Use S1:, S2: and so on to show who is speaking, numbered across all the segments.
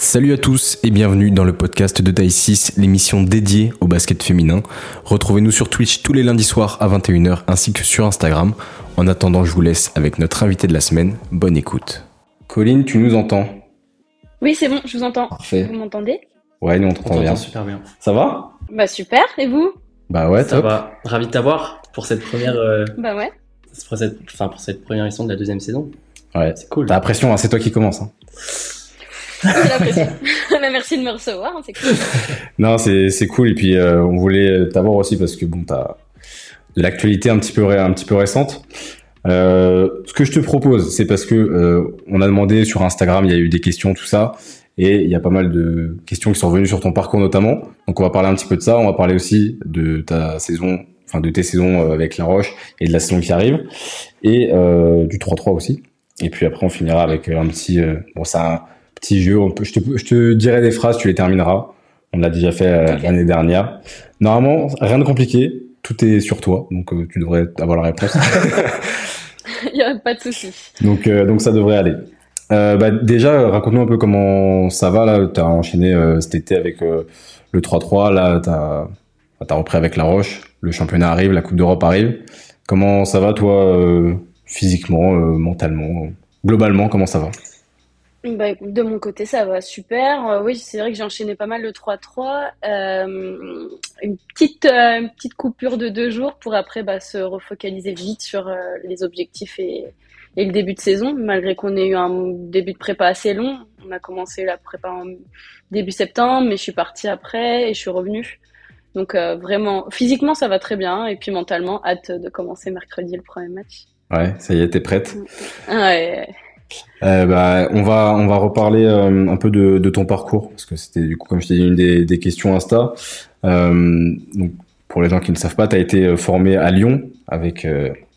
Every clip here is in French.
S1: Salut à tous et bienvenue dans le podcast de Dice 6, l'émission dédiée au basket féminin. Retrouvez-nous sur Twitch tous les lundis soirs à 21h ainsi que sur Instagram. En attendant, je vous laisse avec notre invité de la semaine. Bonne écoute. Colline, tu nous entends?
S2: Oui, c'est bon, je vous entends.
S1: Parfait.
S2: Vous m'entendez?
S1: Ouais, nous on t'entend bien.
S3: t'entend super bien.
S1: Ça va?
S2: Bah super, et vous?
S1: Bah ouais,
S3: Ça
S1: top.
S3: va. Ravi de t'avoir pour cette première, euh,
S2: Bah ouais.
S3: pour cette, enfin pour cette première émission de la deuxième saison.
S1: Ouais.
S3: C'est cool.
S1: T'as la pression, hein, c'est toi qui commence. hein.
S2: Merci de me recevoir, c'est cool.
S1: Non, c'est cool et puis euh, on voulait t'avoir aussi parce que bon, t'as l'actualité un petit peu un petit peu récente. Euh, ce que je te propose, c'est parce que euh, on a demandé sur Instagram, il y a eu des questions, tout ça, et il y a pas mal de questions qui sont revenues sur ton parcours notamment. Donc on va parler un petit peu de ça. On va parler aussi de ta saison, enfin de tes saisons avec La Roche et de la saison qui arrive, et du 3-3 aussi. Et puis après, on finira avec un petit, bon, un petit jeu. On peut, je te, je te dirai des phrases, tu les termineras. On l'a déjà fait euh, l'année dernière. Normalement, rien de compliqué. Tout est sur toi, donc euh, tu devrais avoir la réponse.
S2: Il y a pas de souci.
S1: donc, euh, donc ça devrait aller. Euh, bah, déjà, raconte-nous un peu comment ça va là. T'as enchaîné cet été avec le 3-3. Là, t'as as repris avec La Roche. Le championnat arrive, la Coupe d'Europe arrive. Comment ça va toi, physiquement, mentalement, globalement, comment ça va?
S2: Bah écoute, de mon côté, ça va super. Euh, oui, c'est vrai que j'ai enchaîné pas mal le 3-3. Euh, une petite, euh, une petite coupure de deux jours pour après bah, se refocaliser vite sur les objectifs et, et le début de saison, malgré qu'on ait eu un début de prépa assez long. On a commencé la prépa en début septembre, mais je suis partie après et je suis revenue. Donc vraiment, physiquement, ça va très bien. Et puis mentalement, hâte de commencer mercredi le premier match.
S1: Ouais, ça y est, t'es prête?
S2: Ouais.
S1: Euh, bah, on va on va reparler euh, un peu de, de ton parcours parce que c'était du coup comme je t'ai dit une des, des questions Insta. Euh, donc pour les gens qui ne savent pas, tu as été formé à Lyon avec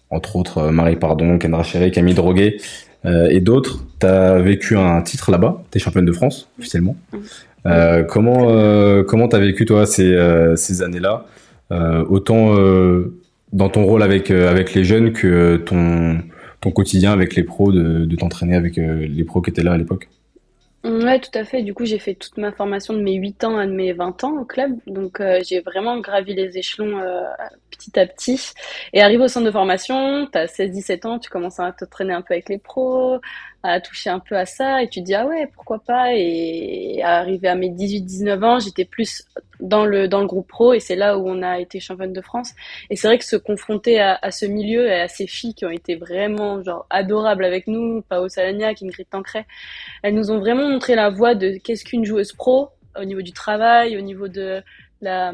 S1: entre autres Marie Pardon, Kendra Chéry, Camille Droguet et d'autres. Tu as vécu un titre là-bas, tu es championne de France officiellement. Comment comment t'as vécu toi ces ces années-là? Autant dans ton rôle avec avec les jeunes que ton ton quotidien avec les pros, de, t'entraîner avec euh, les pros qui étaient là à l'époque?
S2: Ouais, tout à fait. Du coup, j'ai fait toute ma formation de mes 8 ans à de mes 20 ans au club. Donc, euh, j'ai vraiment gravi les échelons euh, petit à petit. Et arrivé au centre de formation, tu as 16-17 ans, tu commences à t'entraîner un peu avec les pros, à toucher un peu à ça, et tu te dis, ah ouais, pourquoi pas? Et arrivé à mes 18-19 ans, j'étais plus dans le, dans le groupe pro, et c'est là où on a été championne de France. Et c'est vrai que se confronter à, à ce milieu et à ces filles qui ont été vraiment genre adorables avec nous, Pao Salagnac, Ingrid Tancret, elles nous ont vraiment montré la voie de qu'est-ce qu'une joueuse pro au niveau du travail, au niveau de la,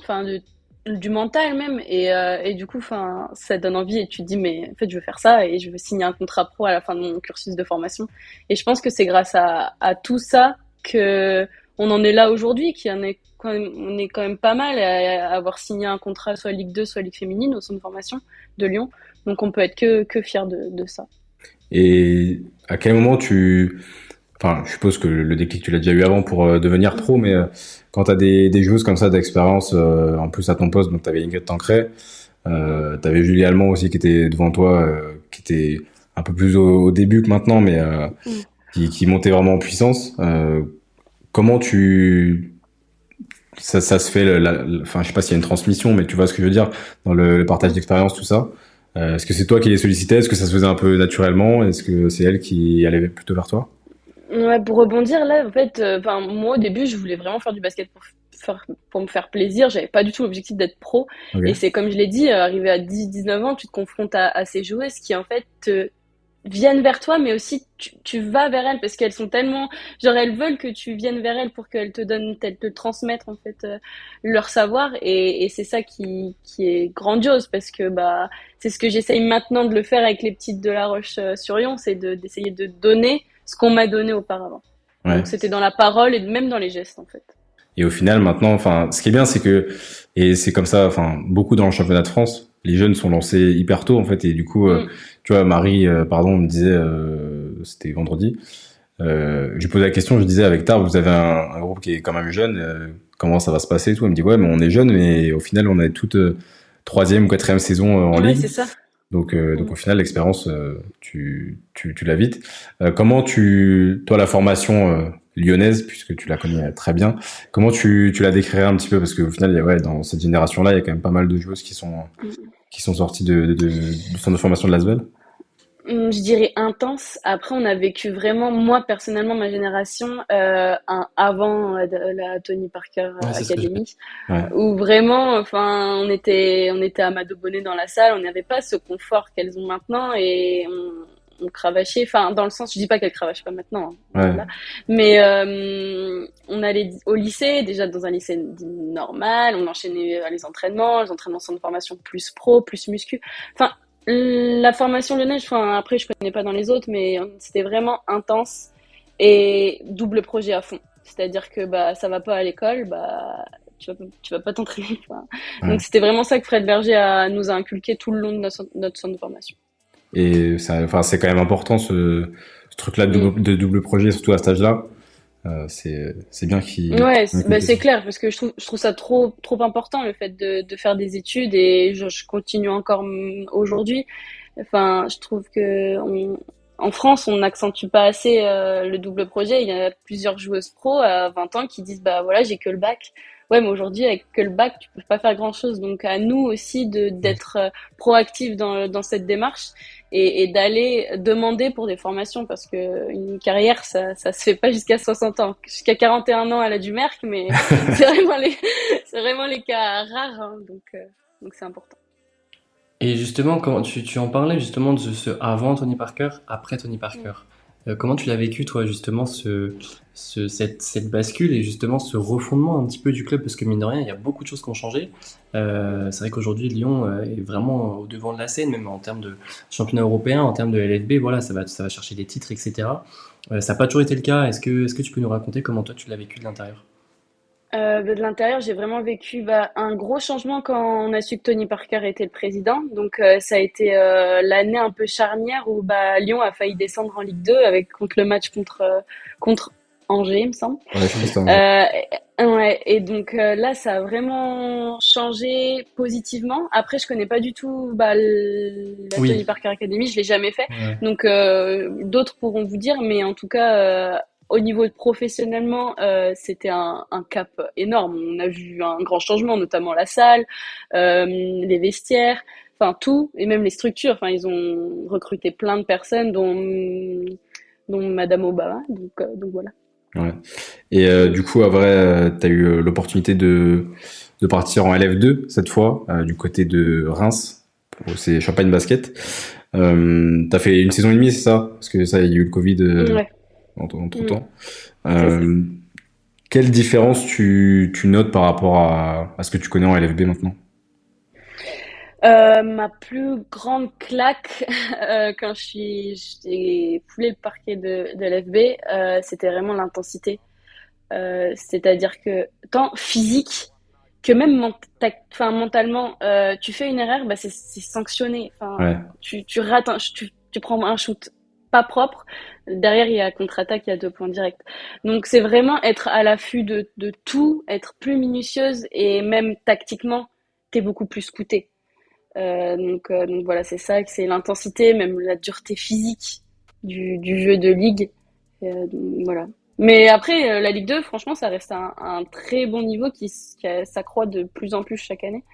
S2: enfin de du mental même. Et, euh, et du coup enfin ça donne envie et tu dis mais en fait je veux faire ça et je veux signer un contrat pro à la fin de mon cursus de formation. Et je pense que c'est grâce à, à tout ça que on en est là aujourd'hui qui en est quand même, on est quand même pas mal à, à avoir signé un contrat soit Ligue 2 soit Ligue féminine au centre de formation de Lyon. Donc on peut être que que fier de, de ça.
S1: Et à quel moment tu... Enfin, je suppose que le déclic, tu l'as déjà eu avant pour euh, devenir pro, mais euh, quand tu as des, des joueuses comme ça d'expérience, euh, en plus à ton poste, donc tu avais Ingrid Tancret, euh, tu avais Julie Allemand aussi qui était devant toi, euh, qui était un peu plus au, au début que maintenant, mais euh,
S2: Mm.
S1: qui, qui montait vraiment en puissance. Euh, comment tu... Ça, ça se fait, le- la- la- enfin, je sais pas s'il y a une transmission, mais tu vois ce que je veux dire, dans le, le partage d'expérience, tout ça. Euh, Est-ce que c'est toi qui les sollicitais? Est-ce que ça se faisait un peu naturellement? Est-ce que c'est elle qui allait plutôt vers toi?
S2: Ouais, pour rebondir là, en fait, euh, moi au début, je voulais vraiment faire du basket pour faire, pour me faire plaisir. J'avais pas du tout l'objectif d'être pro. Et c'est comme je l'ai dit, euh, arrivé à 10-19 ans, tu te confrontes à, à ces joueuses qui en fait te viennent vers toi, mais aussi tu, tu vas vers elles parce qu'elles sont tellement, genre elles veulent que tu viennes vers elles pour qu'elles te donnent, elles te transmettent en fait euh, leur savoir. Et, et c'est ça qui, qui est grandiose parce que bah c'est ce que j'essaye maintenant de le faire avec les petites de la Roche-sur-Yon, c'est de d'essayer de donner ce qu'on m'a donné auparavant.
S1: Ouais.
S2: Donc c'était dans la parole et même dans les gestes en fait.
S1: Et au final, maintenant, enfin, ce qui est bien, c'est que, et c'est comme ça, enfin, beaucoup dans le championnat de France, les jeunes sont lancés hyper tôt, en fait, et du coup, euh,
S2: Mm.
S1: tu vois, Marie, euh, pardon, me disait, euh, c'était vendredi, euh, je lui posais la question, je disais, avec Tar, vous avez un, un groupe qui est quand même jeune, euh, comment ça va se passer et tout? Elle me dit, ouais, mais on est jeune, mais au final, on est toute troisième ou quatrième saison en
S2: Ouais, c'est ça.
S1: Donc, euh, donc au final, l'expérience, euh, tu, tu, tu l'as vite. Euh, comment tu, toi, la formation, euh, lyonnaise puisque tu la connais très bien. Comment tu, tu la décrirais un petit peu? Parce qu'au final, ouais, dans cette génération-là, il y a quand même pas mal de joueuses qui sont mm. qui sont sorties de, de, de, centre de formation de Lasvel.
S2: Mm, je dirais intense. Après, on a vécu vraiment, moi personnellement, ma génération, euh, un avant la Tony Parker Academy, où vraiment, enfin, on était, on était à Bonnet dans la salle, on n'avait pas ce confort qu'elles ont maintenant et on, on, cravachait. Enfin, dans le sens, je dis pas qu'elles cravachent pas maintenant, hein, mais euh, on allait au lycée, déjà dans un lycée normal, on enchaînait les entraînements, les entraînements sont de formation plus pro, plus muscu. Enfin, la formation lyonnaise, enfin, après, je connais pas dans les autres, mais euh, c'était vraiment intense et double projet à fond. C'est-à-dire que bah, ça va pas à l'école, bah, tu vas, tu vas pas t'entraîner. Donc, c'était vraiment ça que Fred Berger a, nous a inculqué tout le long de notre, centre de formation.
S1: Et enfin, c'est quand même important ce, truc-là de, mm. de, double projet, surtout à cet âge-là. Euh, c'est bien qu'il.
S2: Ouais, bah, c'est clair parce que je trouve, je trouve ça trop trop important le fait de, de faire des études et je, je continue encore aujourd'hui. Enfin, je trouve que on, en France, on n'accentue pas assez euh, le double projet. Il y a plusieurs joueuses pro à 20 ans qui disent bah voilà j'ai que le bac. Ouais, mais aujourd'hui avec que le bac, tu peux pas faire grand chose. Donc à nous aussi de d'être euh, proactifs dans dans cette démarche et, et d'aller demander pour des formations parce que une carrière ça ça se fait pas jusqu'à 60 ans. Jusqu'à 41 ans elle a du merc mais c'est vraiment les c'est vraiment les cas rares hein, donc euh, donc c'est important.
S3: Et justement quand tu, tu en parlais justement de ce avant Tony Parker après Tony Parker comment tu l'as vécu, toi, justement, ce, ce, cette, bascule et justement ce refondement un petit peu du club? Parce que, mine de rien, il y a beaucoup de choses qui ont changé. Euh, c'est vrai qu'aujourd'hui, Lyon euh, est vraiment au devant de la scène, même en termes de championnat européen, en termes de LFB. Voilà, ça va, ça va chercher des titres, etc. ça n'a pas toujours été le cas. Est-ce que, est -ce que tu peux nous raconter comment toi, tu l'as vécu de l'intérieur?
S2: Euh, de l'intérieur, j'ai vraiment vécu bah, un gros changement quand on a su que Tony Parker était le président. Donc euh, ça a été euh, l'année un peu charnière où bah, Lyon a failli descendre en Ligue 2 avec contre le match contre contre Angers, il me semble. Ouais, et donc là, ça a vraiment changé positivement. Après, je connais pas du tout bah, la Tony Parker Academy, je l'ai jamais fait. Donc d'autres pourront vous dire, mais en tout cas au niveau de professionnellement, euh, c'était un, un, cap énorme. On a vu un grand changement, notamment la salle, euh, les vestiaires, enfin tout, et même les structures. Enfin, ils ont recruté plein de personnes, dont, dont Madame Obama. Donc, euh, donc voilà.
S1: Ouais. Et euh, du coup, à vrai, tu as eu l'opportunité de, de partir en LF2 cette fois, du côté de Reims. C'est Champagne Basket. Euh, as fait une saison et demie, c'est ça? Parce que ça, il y a eu le Covid. Ouais entre, mm. temps. Euh, quelle différence tu, tu, notes par rapport à, à, ce que tu connais en LFB maintenant?
S2: Euh, ma plus grande claque euh, quand j'ai foulé le parquet de, de l'FB, euh, c'était vraiment l'intensité. C'est-à-dire que tant physique que même mentalement, tu fais une erreur, bah, c'est sanctionné. Ouais. tu, tu rates, un, tu, tu prends un shoot pas propre, derrière il y a contre-attaque, il y a deux points directs. Donc c'est vraiment être à l'affût de, de, tout, être plus minutieuse et même tactiquement, t'es beaucoup plus scouté. Euh, donc, euh, donc voilà, c'est ça, c'est l'intensité, même la dureté physique du, du jeu de ligue. Euh, voilà. Mais après, la Ligue 2, franchement, ça reste un, un très bon niveau qui, qui s'accroît de plus en plus chaque année.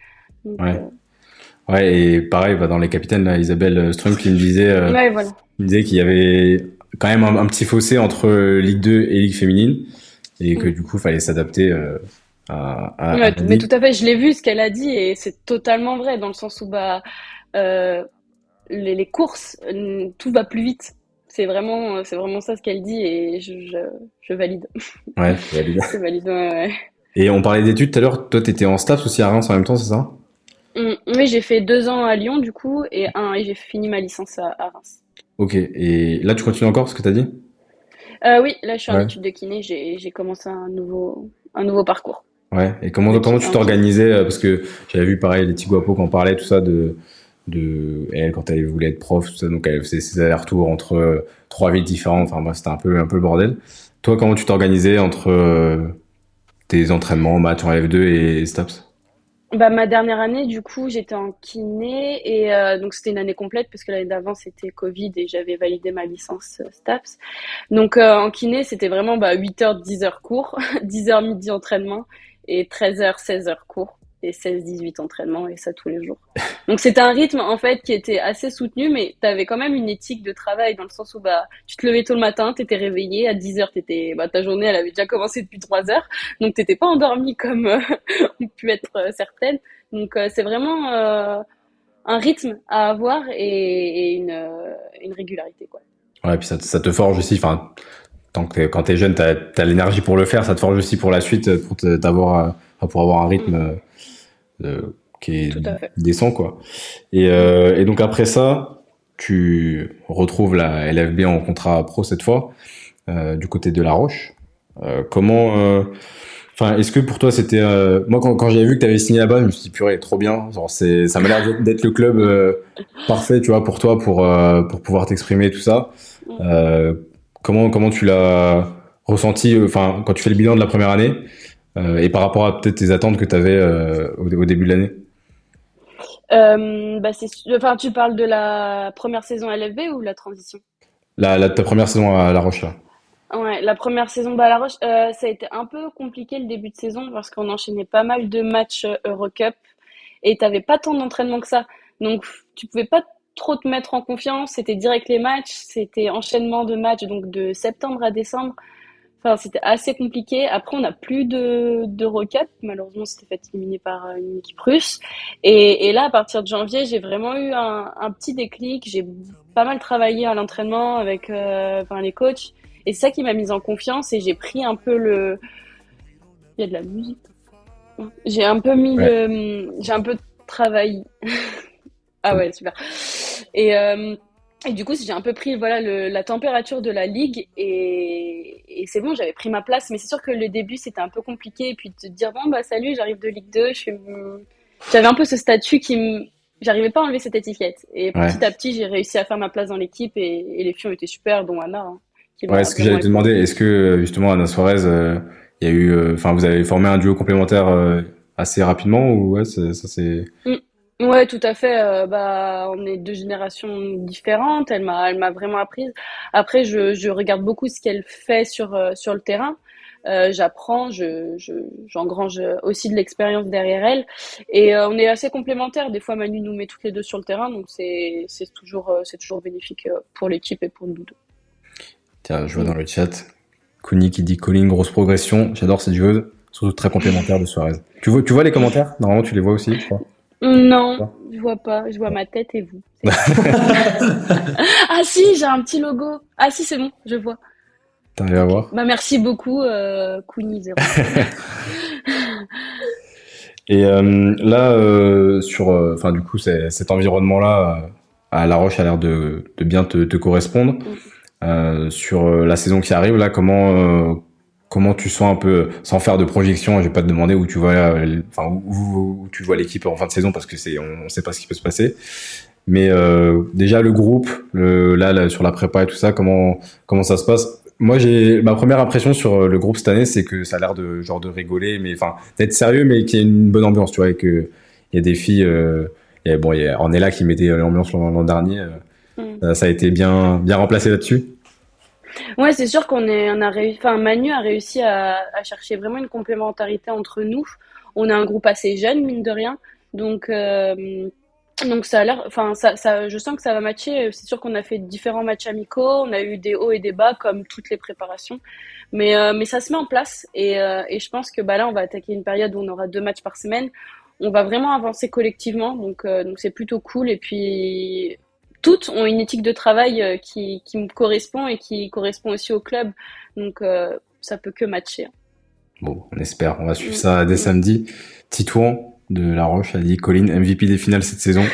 S1: Donc, ouais. Ouais, et pareil, bah, dans les capitaines, là, Isabelle Strunk qui me disait, euh,
S2: ouais, voilà.
S1: Me disait qu'il y avait quand même un, petit fossé entre Ligue 2 et Ligue féminine, et que mm. du coup, il fallait s'adapter euh, à, à,
S2: ouais, Mais tout à fait, je l'ai vu ce qu'elle a dit, et c'est totalement vrai, dans le sens où bah, euh, les, les, courses, tout va plus vite. C'est vraiment, c'est vraiment ça ce qu'elle dit, et je, je, je valide.
S1: Ouais, je valide.
S2: je valide, ouais, ouais.
S1: Et on parlait d'études tout à l'heure, toi, tu étais en staff aussi à Reims en même temps, c'est ça?
S2: Mm, oui, j'ai fait deux ans à Lyon du coup et un et j'ai fini ma licence à, Reims.
S1: Ok, et là tu continues encore ce que tu as dit?
S2: Euh, Oui, là je suis en études de kiné, j'ai commencé un nouveau, un nouveau parcours.
S1: Ouais, et comment, comment tu t'organisais euh, Parce que j'avais vu pareil les Tiguapo qui en parlaient, tout ça, de, de elle quand elle voulait être prof, tout ça, donc elle faisait ses allers-retours entre euh, trois villes différentes, enfin moi c'était un peu, un peu le bordel. Toi, comment tu t'organisais entre tes entraînements, matchs en F2 et, et STAPS
S2: bah, ma dernière année, du coup, j'étais en kiné et euh, donc c'était une année complète parce que l'année d'avant c'était Covid et j'avais validé ma licence euh, STAPS. Donc euh, en kiné, c'était vraiment bah, 8h, 10h cours, 10h midi entraînement et 13h, 16h cours et 16-18 entraînements et ça tous les jours. Donc c'était un rythme en fait qui était assez soutenu, mais tu avais quand même une éthique de travail dans le sens où bah tu te levais tôt le matin, tu étais réveillé à 10 heures, t'étais bah ta journée elle avait déjà commencé depuis 3 heures, donc t'étais pas endormi comme euh, on pu être euh, certaines. Donc euh, c'est vraiment euh, un rythme à avoir et, une, régularité quoi.
S1: Ouais, et puis ça, ça te forge aussi. Enfin, tant que quand t'es jeune, t'as as, l'énergie pour le faire, ça te forge aussi pour la suite, pour t'avoir, pour avoir un rythme. Euh, qui est décent quoi. Et, euh, et donc après ça, tu retrouves la LFB en contrat pro cette fois euh, du côté de La Roche. Euh, comment euh, Enfin, est-ce que pour toi c'était moi quand, quand j'ai vu que tu avais signé là-bas, je me suis dit purée, trop bien. Genre c'est ça m'a l'air d'être le club parfait, tu vois, pour toi pour pour pouvoir t'exprimer tout ça. Mm. comment comment tu l'as ressenti enfin quand tu fais le bilan de la première année? Et par rapport à peut-être tes attentes que tu avais euh, au, au, début de l'année?
S2: Euh, bah enfin, tu parles de la première saison à LFB ou la transition?
S1: La, la, Ta première saison à La Roche, là.
S2: Ouais, la première saison à La Roche, euh, ça a été un peu compliqué le début de saison parce qu'on enchaînait pas mal de matchs Eurocup et t'avais pas tant d'entraînement que ça. Donc, tu pouvais pas trop te mettre en confiance. C'était direct les matchs, c'était enchaînement de matchs, donc de septembre à décembre. Enfin, c'était assez compliqué. Après, on n'a plus de, de recap. Malheureusement, c'était fait éliminer par euh, une équipe russe. Et, et, là, à partir de janvier, j'ai vraiment eu un, un petit déclic. J'ai pas mal travaillé à l'entraînement avec euh, enfin, les coachs. Et c'est ça qui m'a mise en confiance. Et j'ai pris un peu le. Il y a de la musique. J'ai un peu mis le. J'ai un peu travaillé. ah ouais, super. Et. Euh, et du coup, j'ai un peu pris voilà le, la température de la ligue et, et c'est bon, j'avais pris ma place. Mais c'est sûr que le début c'était un peu compliqué et puis de te dire bon bah salut, j'arrive de Ligue 2, j'avais un peu ce statut qui me, j'arrivais pas à enlever cette étiquette. Et petit à petit, j'ai réussi à faire ma place dans l'équipe et, et, les filles ont été super, dont Anna. Hein,
S1: ouais, ce que j'allais te demander, est-ce que justement Anna Suarez, euh, il y a eu, euh, enfin vous avez formé un duo complémentaire euh, assez rapidement ou ouais, ça c'est.
S2: Mm. Ouais, tout à fait. Euh, bah, on est deux générations différentes. Elle m'a, elle m'a vraiment apprise. Après, je, regarde beaucoup ce qu'elle fait sur euh, sur le terrain. Euh, j'apprends, je, je, j'engrange aussi de l'expérience derrière elle, et on est assez complémentaires. Des fois, Manu nous met toutes les deux sur le terrain, donc c'est c'est toujours c'est toujours bénéfique pour l'équipe et pour nous deux.
S1: Tiens, je vois dans le chat, Kuni qui dit Colin grosse progression. J'adore cette joueuse, surtout très complémentaire de Suarez. Tu vois, tu vois les commentaires? Normalement, tu les vois aussi, je crois.
S2: Non, je vois pas. Je vois ma tête et vous. ah si, j'ai un petit logo. Ah si, c'est bon, je vois.
S1: T'arrives à voir
S2: Bah merci beaucoup, euh, Zero.
S1: et euh, là, euh, sur, euh, enfin du coup, cet environnement-là à La Roche a l'air de, de, bien te, te correspondre. Mm. sur la saison qui arrive, là, comment comment tu sens un peu, sans faire de projection, je vais pas te demander où tu vois, euh, enfin où, tu vois l'équipe en fin de saison parce que c'est, on, sait pas ce qui peut se passer. Mais euh, déjà le groupe, le, là, sur la prépa et tout ça, comment comment ça se passe? Moi, j'ai ma première impression sur le groupe cette année, c'est que ça a l'air de genre de rigoler, mais enfin d'être sérieux, mais qu'il y a une bonne ambiance, tu vois, et que il y a des filles. Euh, et bon, il y a là qui mettait l'ambiance l'an dernier. Mm. Ça a été bien bien remplacé là-dessus.
S2: Ouais, c'est sûr qu'on est, on a réussi, enfin, Manu a réussi à, chercher vraiment une complémentarité entre nous. On a un groupe assez jeune, mine de rien. Donc, euh, donc ça a l'air, enfin, je sens que ça va matcher. C'est sûr qu'on a fait différents matchs amicaux. On a eu des hauts et des bas, comme toutes les préparations. Mais, euh, mais ça se met en place. Et, euh, et je pense que, bah là, on va attaquer une période où on aura deux matchs par semaine. On va vraiment avancer collectivement. Donc, donc c'est plutôt cool. Et puis, toutes ont une éthique de travail euh, qui, qui me correspond et qui correspond aussi au club. Donc, euh, ça peut que matcher.
S1: Bon, on espère. On va suivre ça dès samedi. Titouan de La Roche a dit Colin, MVP des finales cette saison.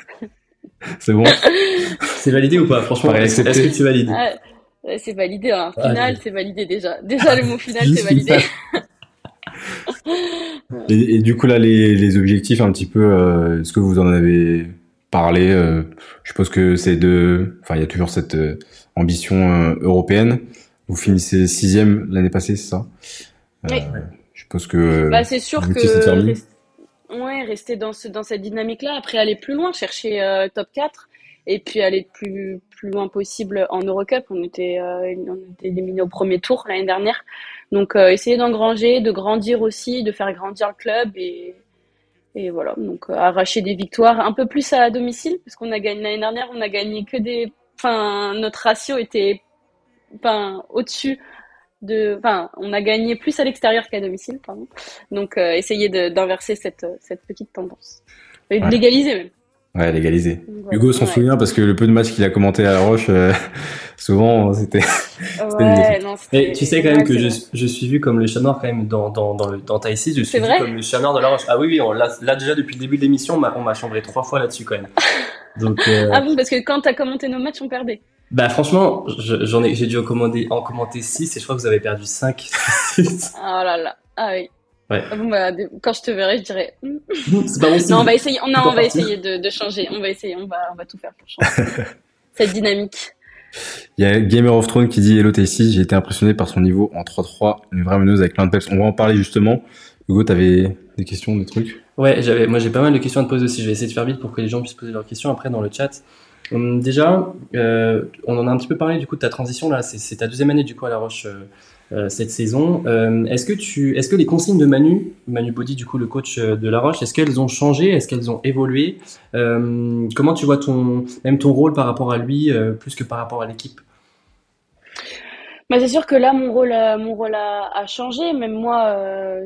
S1: c'est bon
S3: C'est validé ou pas Franchement, est-ce que tu valides
S2: ah, C'est validé. Hein. Final, c'est validé déjà. Déjà, le mot final, c'est validé.
S1: et, et, du coup, là, les, les objectifs, un petit peu, euh, est-ce que vous en avez parler. Euh, je suppose que c'est de, enfin, il y a toujours cette euh, ambition euh, européenne. Vous finissez sixième l'année passée, c'est ça?
S2: Oui.
S1: Je suppose que.
S2: Bah, c'est sûr que ouais, rester dans, ce, dans cette dynamique-là, après aller plus loin, chercher top 4 et puis aller le plus, plus loin possible en Eurocup. On était, on était éliminé au premier tour l'année dernière. Donc essayer d'engranger, de grandir aussi, de faire grandir le club et, et voilà. Donc arracher des victoires un peu plus à domicile parce qu'on a gagné l'année dernière, on a gagné que des. Enfin, notre ratio était enfin, au-dessus de, enfin, on a gagné plus à l'extérieur qu'à domicile, pardon. Donc, euh, essayer d'inverser cette, cette petite tendance. Et de légaliser même.
S1: Ouais, légaliser. Hugo s'en souvient parce que le peu de matchs qu'il a commenté à La Roche, euh, souvent c'était.
S2: Ouais, non,
S3: Et tu sais quand même que je, je, suis vu comme le chat noir quand même dans dans dans, le, dans Taïsi, je suis vu comme le chat noir de La Roche. Ah oui oui, on, là, là déjà depuis le début de l'émission, on m'a chambré trois fois là-dessus quand même.
S2: Donc. Euh... Ah bon, parce que quand t'as commenté nos matchs, on perdait.
S3: Bah franchement, j'en ai, j'ai dû en, commander, en commenter 6 et je crois que vous avez perdu 5.
S2: oh là là, ah oui.
S3: Ouais.
S2: Ah bon, bah, quand je te verrai, je dirais.
S3: Hmm. C'est pas bon
S2: Non, on va essayer. Non, on va essayer de, de, changer. On va essayer. On va, on va tout faire pour changer cette dynamique.
S1: Il y a Gamer of Thrones qui dit Hello Tasty, j'ai été impressionné par son niveau en 3-3, une vraie meneuse avec plein de peps. On va en parler justement. Hugo, t'avais des questions, des trucs?
S3: Ouais, j'avais, moi j'ai pas mal de questions à te poser aussi. Je vais essayer de faire vite pour que les gens puissent poser leurs questions après dans le chat. Hum, déjà, euh, on en a un petit peu parlé du coup de ta transition là. C'est ta deuxième année du coup à La Roche euh, cette saison. Euh, est-ce que tu, est-ce que les consignes de Manu, Manu Body du coup le coach euh, de La Roche, est-ce qu'elles ont changé, est-ce qu'elles ont évolué? Euh, Comment tu vois ton, même ton rôle par rapport à lui, plus que par rapport à l'équipe?
S2: Bah, c'est sûr que là, mon rôle, mon rôle a, changé. Même moi,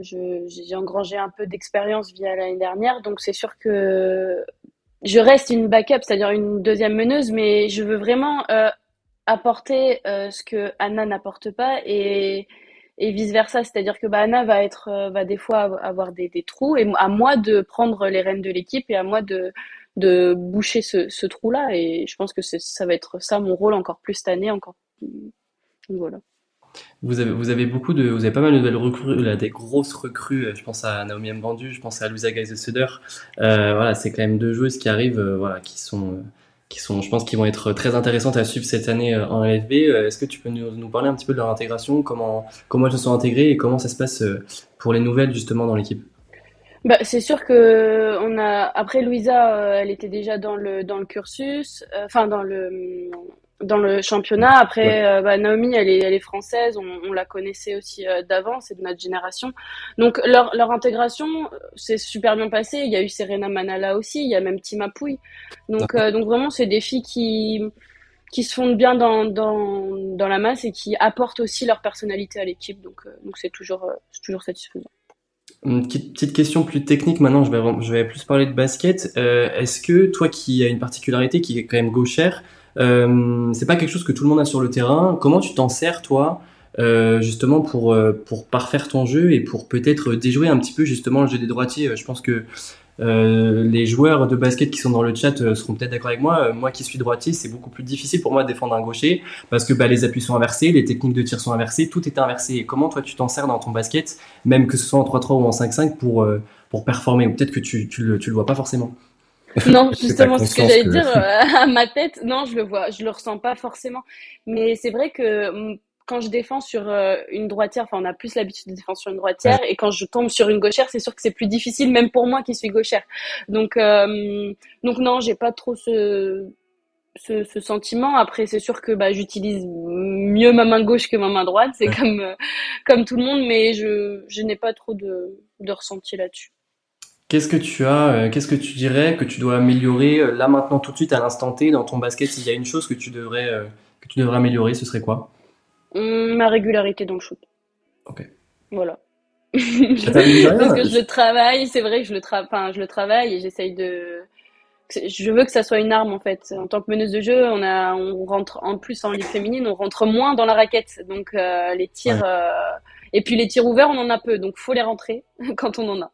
S2: j'ai engrangé un peu d'expérience via l'année dernière, donc c'est sûr que je reste une backup, c'est-à-dire une deuxième meneuse, mais je veux vraiment euh, apporter euh, ce que Anna n'apporte pas et, et vice versa, c'est-à-dire que bah, Anna va être, euh, va des fois avoir des, des, trous et à moi de prendre les rênes de l'équipe et à moi de de boucher ce, ce trou-là et je pense que ça va être ça mon rôle encore plus cette année, encore voilà.
S3: Vous avez, vous avez beaucoup de, vous avez pas mal de nouvelles recrues, là, des grosses recrues. Je pense à Naomi Mbandu, je pense à Louisa Geise-Suder. Euh, voilà, c'est quand même deux joueuses qui arrivent, euh, voilà, qui sont, qui sont, je pense, qui vont être très intéressantes à suivre cette année euh, en LFB. Euh, est-ce que tu peux nous, nous, parler un petit peu de leur intégration, comment, comment elles se sont intégrées et comment ça se passe pour les nouvelles justement dans l'équipe?
S2: Bah, c'est sûr que on a après Louisa, elle était déjà dans le dans le cursus, enfin dans le dans le championnat. Après, euh, bah, Naomi, elle est, elle est française, on, on la connaissait aussi euh, d'avant, c'est de notre génération. Donc leur, leur intégration, c'est super bien passé. Il y a eu Serena Manala aussi, il y a même Tima Pouille. Donc, euh, donc vraiment, c'est des filles qui qui se fondent bien dans, dans, dans la masse et qui apportent aussi leur personnalité à l'équipe. Donc donc c'est toujours toujours satisfaisant.
S3: Une petite, petite, question plus technique maintenant, je vais, je vais plus parler de basket. Est-ce que toi qui as une particularité qui est quand même gauchère, euh, c'est pas quelque chose que tout le monde a sur le terrain. Comment tu t'en sers toi euh, justement pour euh, pour parfaire ton jeu et pour peut-être déjouer un petit peu justement le jeu des droitiers? Je pense que les joueurs de basket qui sont dans le chat seront peut-être d'accord avec moi. moi qui suis droitier, c'est beaucoup plus difficile pour moi de défendre un gaucher parce que bah, les appuis sont inversés, les techniques de tir sont inversées, tout est inversé. Comment toi tu t'en sers dans ton basket, même que ce soit en 3-3 ou en 5-5 pour pour performer? Ou peut-être que tu tu tu le vois pas forcément.
S2: Non, justement, ce que j'allais dire euh, à ma tête, non, je le vois, je le ressens pas forcément. Mais c'est vrai que mm, quand je défends sur euh, une droitière, enfin, on a plus l'habitude de défendre sur une droitière, et quand je tombe sur une gauchère, c'est sûr que c'est plus difficile, même pour moi qui suis gauchère. Donc, euh, donc non, j'ai pas trop ce, ce, ce, sentiment. Après, c'est sûr que bah, j'utilise mieux ma main gauche que ma main droite, c'est comme, comme tout le monde, mais je, je n'ai pas trop de, de ressenti là-dessus.
S3: Qu'est-ce que tu as, euh, qu'est-ce que tu dirais que tu dois améliorer euh, là maintenant tout de suite à l'instant T dans ton basket? S'il y a une chose que tu devrais, euh, que tu devrais améliorer, ce serait quoi?
S2: Mmh, Ma régularité dans le shoot.
S3: Ok.
S2: Voilà. Parce que je le travaille, c'est vrai que je le, tra enfin, je le travaille et j'essaye de. Je veux que ça soit une arme en fait. En tant que meneuse de jeu, on a, on rentre en plus en ligue féminine, on rentre moins dans la raquette. Donc les tirs et puis les tirs ouverts, on en a peu, donc faut les rentrer quand on en a.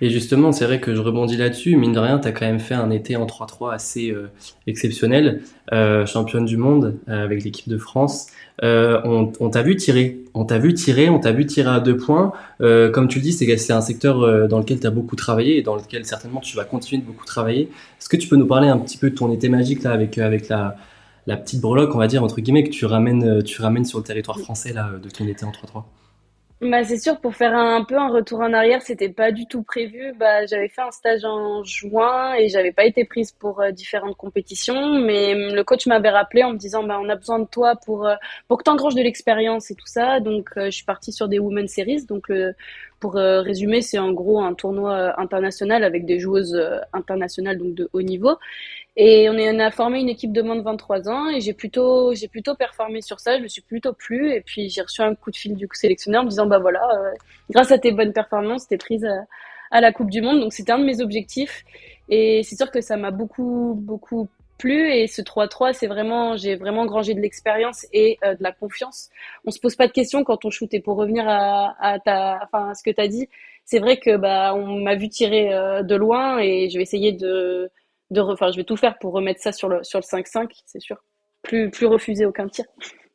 S3: Et justement, c'est vrai que je rebondis là-dessus. Mine de rien, tu as quand même fait un été en 3-3 assez euh, exceptionnel. Euh, championne du monde euh, avec l'équipe de France. On, t'a vu tirer. On t'a vu tirer, on t'a vu tirer à deux points. Comme tu le dis, c'est un secteur dans lequel tu as beaucoup travaillé et dans lequel certainement tu vas continuer de beaucoup travailler. Est-ce que tu peux nous parler un petit peu de ton été magique là avec, avec la, la petite breloque, on va dire, entre guillemets, que tu ramènes, tu ramènes sur le territoire français là, de ton été en 3-3
S2: Bah, c'est sûr, pour faire un, peu un retour en arrière, c'était pas du tout prévu. Bah, j'avais fait un stage en juin et j'avais pas été prise pour euh, différentes compétitions, mais hum, le coach m'avait rappelé en me disant, bah, on a besoin de toi pour euh, pour que t'engranges de l'expérience et tout ça. Donc, euh, je suis partie sur des Women's Series. Donc, pour résumer, c'est en gros un tournoi international avec des joueuses internationales donc de haut niveau. Et on, a formé une équipe de moins de 23 ans et j'ai plutôt, j'ai plutôt performé sur ça. Je me suis plutôt plu et puis j'ai reçu un coup de fil du sélectionneur en me disant bah voilà, euh, grâce à tes bonnes performances, t'es prise à, à, la Coupe du Monde. Donc c'était un de mes objectifs et c'est sûr que ça m'a beaucoup beaucoup plu et ce 3-3 c'est vraiment j'ai vraiment grangé de l'expérience et euh, de la confiance. On se pose pas de questions quand on shoot et pour revenir à, à ta enfin à ce que tu as dit, c'est vrai que bah on m'a vu tirer euh, de loin et je vais essayer de de je vais tout faire pour remettre ça sur le sur le 5-5, c'est sûr. Plus plus refuser aucun tir.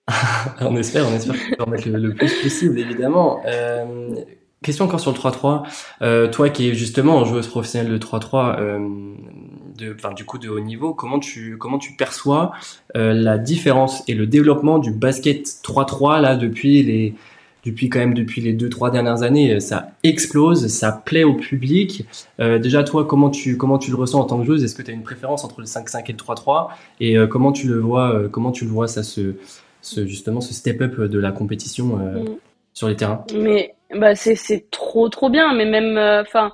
S3: on espère, on espère remettre le, plus possible, évidemment. Euh, question encore sur le 3-3. Euh, toi qui es justement joueuse professionnelle de 3-3, euh, de, enfin, du coup de haut niveau, comment tu, comment tu perçois la différence et le développement du basket 3-3 là depuis les, depuis quand même depuis les deux trois dernières années, euh, ça explose, ça plaît au public. Euh, déjà toi, comment tu comment tu le ressens en tant que joueuse? Est-ce que tu as une préférence entre le 5-5 et le 3-3 Et euh, comment tu le vois euh, Comment tu le vois ça ce, ce justement ce step up de la compétition mm. sur les terrains?
S2: Mais bah c'est c'est trop trop bien, mais même enfin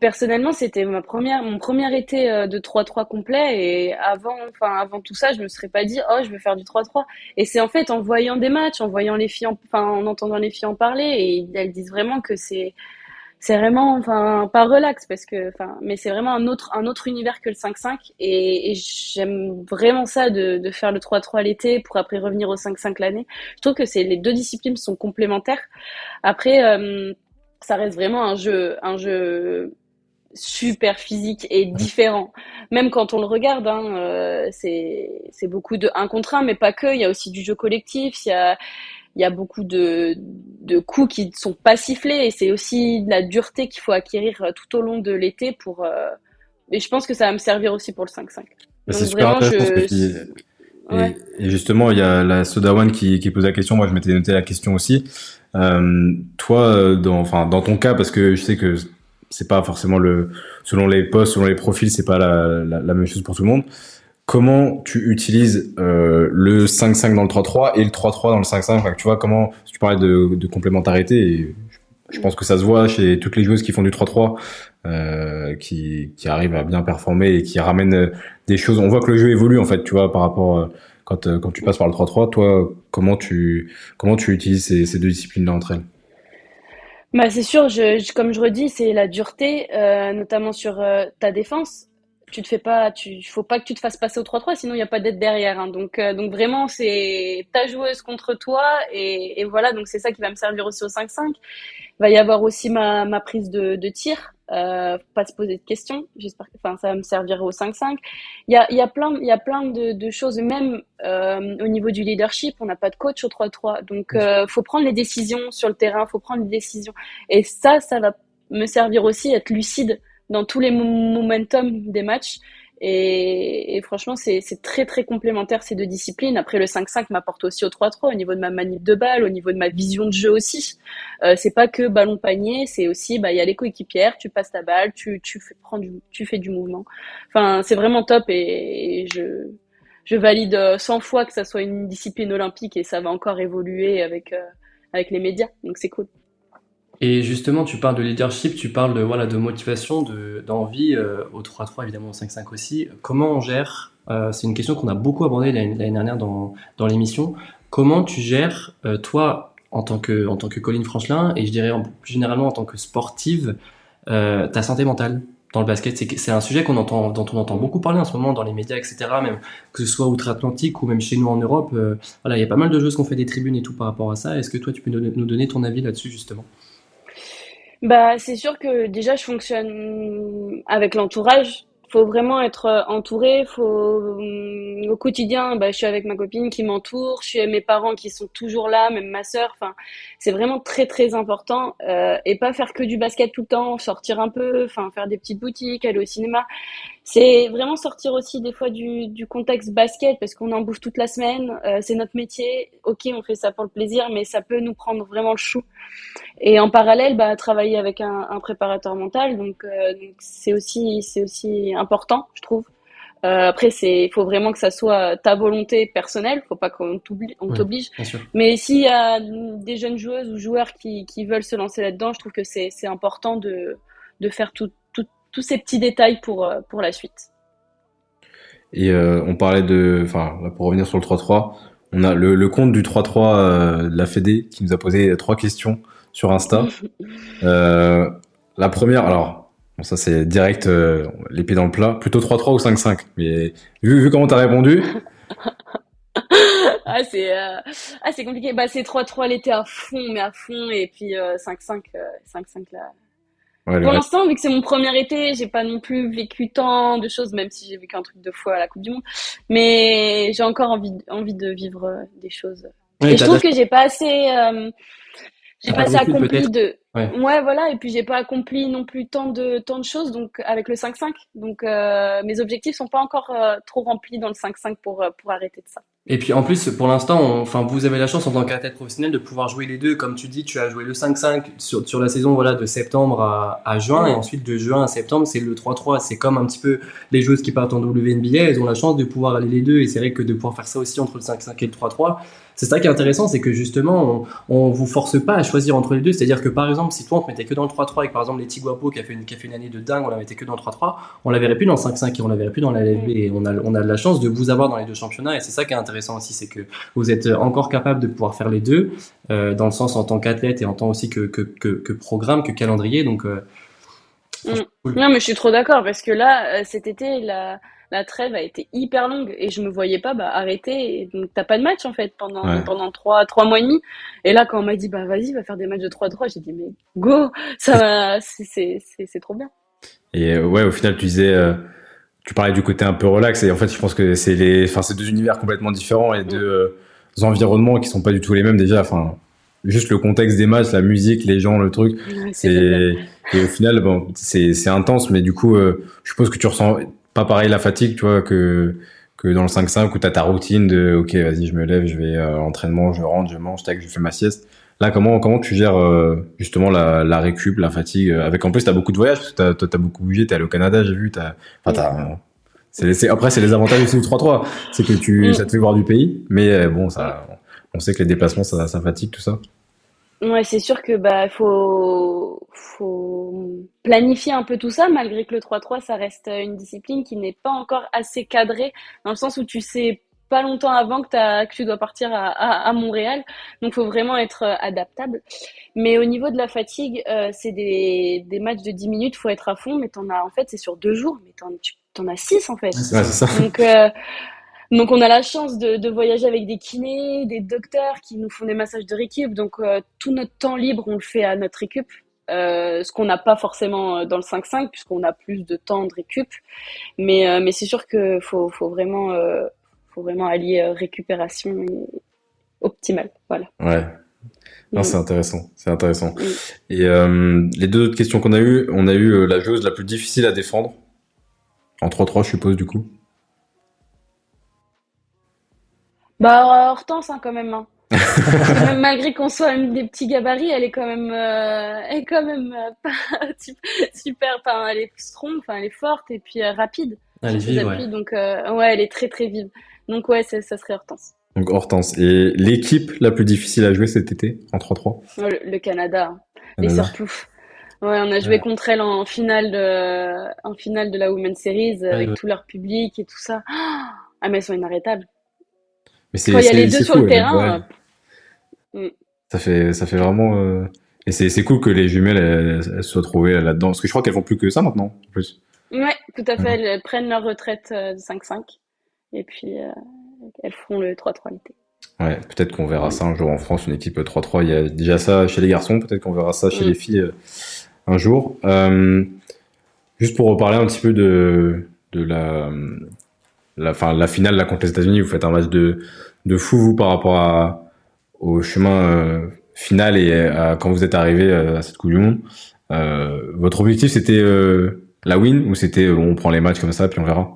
S2: personnellement, c'était ma première, mon premier été euh, de 3-3 complet et avant, enfin avant tout ça, je me serais pas dit oh je veux faire du 3-3. Et c'est en fait en voyant des matchs, en voyant les filles, enfin en entendant les filles en parler et elles disent vraiment que c'est c'est vraiment enfin pas relax parce que enfin mais c'est vraiment un autre un autre univers que le 5-5 et, j'aime vraiment ça de, de faire le 3-3 l'été pour après revenir au 5-5 l'année. Je trouve que c'est les deux disciplines sont complémentaires. Après euh, ça reste vraiment un jeu, un jeu super physique et différent. Même quand on le regarde, hein, euh, c'est beaucoup de un contre un, mais pas que. Il y a aussi du jeu collectif. Il y a il y a beaucoup de, de coups qui ne sont pas sifflés et c'est aussi de la dureté qu'il faut acquérir tout au long de l'été pour. Euh... Et je pense que ça va me servir aussi pour le 5-5.
S1: Bah, c'est super intéressant je... Et, et, justement, il y a la Soda One qui, qui pose la question. Moi, je m'étais noté la question aussi. Euh, toi, euh, dans, enfin, dans ton cas, parce que je sais que c'est pas forcément le, selon les postes, selon les profils, c'est pas la, la, la, même chose pour tout le monde. Comment tu utilises euh, le 5-5 dans le 3-3 et le 3-3 dans le 5-5 enfin, Tu vois comment tu parlais de, de complémentarité et je pense que ça se voit chez toutes les joueuses qui font du 3-3, euh, qui, qui arrivent à bien performer et qui ramènent des choses. On voit que le jeu évolue en fait, tu vois, par rapport quand, euh, quand tu passes par le 3-3, toi, comment tu, comment tu utilises ces, ces deux disciplines-là entre elles?
S2: Bah, C'est sûr, je, comme je redis, c'est la dureté, euh, notamment sur euh, ta défense. Tu te fais pas, tu, faut pas que tu te fasses passer au 3-3, sinon il n'y a pas d'aide derrière. Hein. Donc, euh, donc vraiment, c'est ta joueuse contre toi, et, et voilà. Donc c'est ça qui va me servir aussi au 5-5. Il va y avoir aussi ma, ma prise de, de tir. Euh, pas se poser de questions. J'espère que, enfin, ça va me servir au 5-5. Il y a, il y a plein, il y a plein de, de choses, même euh, au niveau du leadership, on n'a pas de coach au 3-3, donc euh, faut prendre les décisions sur le terrain, faut prendre les décisions. Et ça, ça va me servir aussi à être lucide dans tous les momentum des matchs et, franchement, c'est très très complémentaire ces deux disciplines. Après, le 5-5 m'apporte aussi au 3-3 au niveau de ma manip de balle, au niveau de ma vision de jeu aussi. Euh, c'est pas que ballon panier, c'est aussi bah il y a les coéquipières, tu passes ta balle, tu fais prendre du, tu fais du mouvement. Enfin, c'est vraiment top et, je valide 100 fois que ça soit une discipline olympique et ça va encore évoluer avec euh, avec les médias. Donc c'est cool.
S3: Et justement, tu parles de leadership, tu parles de, voilà, de motivation, d'envie, euh, au 3-3 évidemment, au 5-5 aussi. Comment on gère euh, C'est une question qu'on a beaucoup abordée l'année dernière dans, dans l'émission. Comment tu gères, euh, toi, en tant, que, en tant que Colline Franchelin, et je dirais plus généralement en tant que sportive, ta santé mentale dans le basket? C'est un sujet qu'on entend, dont on entend beaucoup parler en ce moment dans les médias, etc. Même que ce soit outre-Atlantique ou même chez nous en Europe. Voilà, il y a pas mal de joueuses qui ont fait des tribunes et tout par rapport à ça. Est-ce que toi, tu peux nous donner ton avis là-dessus justement?
S2: Bah, c'est sûr que déjà, je fonctionne avec l'entourage. Faut vraiment être euh, entouré. Faut hum, au quotidien, bah, je suis avec ma copine qui m'entoure, je suis avec mes parents qui sont toujours là, même ma sœur. Enfin, c'est vraiment très très important euh, et pas faire que du basket tout le temps, sortir un peu, enfin faire des petites boutiques, aller au cinéma. C'est vraiment sortir aussi des fois du, du contexte basket parce qu'on en bouffe toute la semaine. Euh, c'est notre métier. Ok, on fait ça pour le plaisir, mais ça peut nous prendre vraiment le chou. Et en parallèle, bah, travailler avec un, un préparateur mental, donc c'est aussi c'est aussi important, je trouve. Euh, après, c'est, il faut vraiment que ça soit ta volonté personnelle. Faut pas qu'on t'oblige. On t'oblige. Mais s'il y a des jeunes joueuses ou joueurs qui, qui veulent se lancer là-dedans, je trouve que c'est, c'est important de, de faire tout, tous ces petits détails pour, euh, pour la suite.
S1: Et euh, on parlait de, enfin, pour revenir sur le 3-3, on a le, le compte du 3-3 euh, de la Fédé qui nous a posé trois questions sur Insta. euh, la première, alors, bon, ça c'est direct euh, l'épée dans le plat, plutôt 3-3 ou 5-5. Mais vu, vu comment t'as répondu.
S2: ah c'est euh, ah c'est compliqué. Bah c'est 3-3 l'été à fond, mais à fond, et puis 5-5, 5-5 là pour l'instant, vu que c'est mon premier été, j'ai pas non plus vécu tant de choses, même si j'ai vécu un truc deux fois à la Coupe du Monde. Mais j'ai encore envie, envie de vivre euh, des choses. et je trouve que j'ai pas assez, euh, j'ai pas assez accompli de. Ouais. voilà. Et puis j'ai pas accompli non plus tant de tant de choses, donc avec le 5-5. Donc euh, mes objectifs sont pas encore euh, trop remplis dans le 5-5 pour pour arrêter de ça.
S3: Et puis en plus, pour l'instant, enfin, vous avez la chance en tant qu'athlète professionnel de pouvoir jouer les deux. Comme tu dis, tu as joué le 5-5 sur, sur la saison voilà, de septembre à, à juin, et ensuite de juin à septembre, c'est le 3-3. C'est comme un petit peu les joueuses qui partent en WNBA, elles ont la chance de pouvoir aller les deux, et c'est vrai que de pouvoir faire ça aussi entre le 5-5 et le 3-3, c'est ça qui est intéressant, c'est que justement, on, on vous force pas à choisir entre les deux. C'est-à-dire que par exemple, si toi on te mettait que dans le 3-3 et que par exemple les Tiguapo qui a fait une, qui a fait une année de dingue, on la mettait que dans le 3-3, on la verrait plus dans le 5-5 et on la verrait plus dans la LFB. Et on a, on a de la chance de vous avoir dans les deux championnats et c'est ça qui est intéressant aussi, c'est que vous êtes encore capable de pouvoir faire les deux, euh, dans le sens en tant qu'athlète et en tant aussi que, que, que, que programme, que calendrier. Donc, euh,
S2: mm. Non, mais je suis trop d'accord parce que là, euh, cet été, la la trêve a été hyper longue et je me voyais pas bah, arrêter. Et donc t'as pas de match en fait pendant pendant trois trois mois et demi. Et là quand on m'a dit bah vas-y va faire des matchs de 3-3, j'ai dit mais go ça c'est c'est trop bien.
S1: Et euh, ouais au final tu disais euh, tu parlais du côté un peu relax et en fait je pense que c'est les enfin c'est deux univers complètement différents et deux euh, environnements qui sont pas du tout les mêmes déjà enfin juste le contexte des matchs, la musique, les gens, le truc. c'est et au final, bon, c'est c'est intense, mais du coup, je suppose que tu ressens pas pareil la fatigue, tu vois, que que dans le 5-5 où tu as ta routine de OK, vas-y, je me lève, je vais euh, à l'entraînement, je rentre, je mange, tac, je fais ma sieste. Là, comment comment tu gères euh, justement la, la récup, la fatigue euh, avec en plus tu as beaucoup de voyages parce que tu as, beaucoup bougé, tu es allé au Canada, j'ai vu, tu enfin c'est après c'est les avantages aussi du 3-3, c'est que tu mm. ça te fait voir du pays, mais bon ça on sait que les déplacements ça, ça fatigue tout ça.
S2: Ouais, c'est sûr que bah faut faut planifier un peu tout ça malgré que le 3-3 ça reste une discipline qui n'est pas encore assez cadrée dans le sens où tu sais pas longtemps avant que, as, que tu dois partir à, à, à Montréal. Donc, faut vraiment être euh, adaptable. Mais au niveau de la fatigue, euh, c'est des, des matchs de 10 minutes, faut être à fond. Mais t'en as, en fait, c'est sur deux jours. Mais t'en, tu en as six, en fait.
S1: Ouais, c'est ça.
S2: Donc, euh, donc on a la chance de, de, voyager avec des kinés, des docteurs qui nous font des massages de récup. Donc euh, tout notre temps libre, on le fait à notre récup. Euh, ce qu'on n'a pas forcément euh, dans le 5-5 puisqu'on a plus de temps de récup. Mais, euh, mais c'est sûr qu'il faut, faut, vraiment, faut vraiment allier récupération et optimale. Voilà.
S1: Ouais. Non, c'est intéressant, c'est intéressant. Et les deux autres questions qu'on a eues, on a eu la joueuse la plus difficile à défendre. En 3-3, je suppose, du coup.
S2: Bah Hortense hein, quand même. Hein. même malgré qu'on soit des petits gabarits, elle est quand même, euh, elle est quand même euh, super. Enfin, elle est strong, enfin elle est forte et puis euh, rapide.
S3: Elle est vive, ouais.
S2: Donc euh, ouais, elle est très très vive. Donc ouais, ça serait Hortense.
S1: Donc Hortense. Et l'équipe la plus difficile à jouer cet été en 3-3
S2: le, le, Canada. Les Sœurs Plouf. Ouais, on a joué ouais. contre elle en finale de, en finale de la Women's Series avec ouais, tout leur public et tout ça. Ah mais elles sont inarrêtables.
S1: Mais c'est,
S2: Quand il y a les deux sur le terrain.
S1: Ouais. Euh... Ça fait, ça fait vraiment. Euh... Et c'est, c'est cool que les jumelles elles, elles, soient trouvées là-dedans. Parce que je crois qu'elles font plus que ça maintenant, en plus.
S2: Ouais, tout à fait. Ouais. Elles prennent leur retraite de 5-5. Et puis, euh, elles feront le 3-3 l'été.
S1: Ouais, peut-être qu'on verra ça un jour en France, une équipe 3-3. Il y a déjà ça chez les garçons, peut-être qu'on verra ça chez mmh. les filles euh, un jour. Euh, juste pour reparler un petit peu de, de la, la, fin, la finale là contre les États-Unis. Vous faites un match de, de fou vous par rapport à, au chemin euh, final et à, quand vous êtes arrivé à cette Coupe du Monde. Euh, votre objectif c'était euh, la win ou c'était on prend les matchs comme ça puis on verra?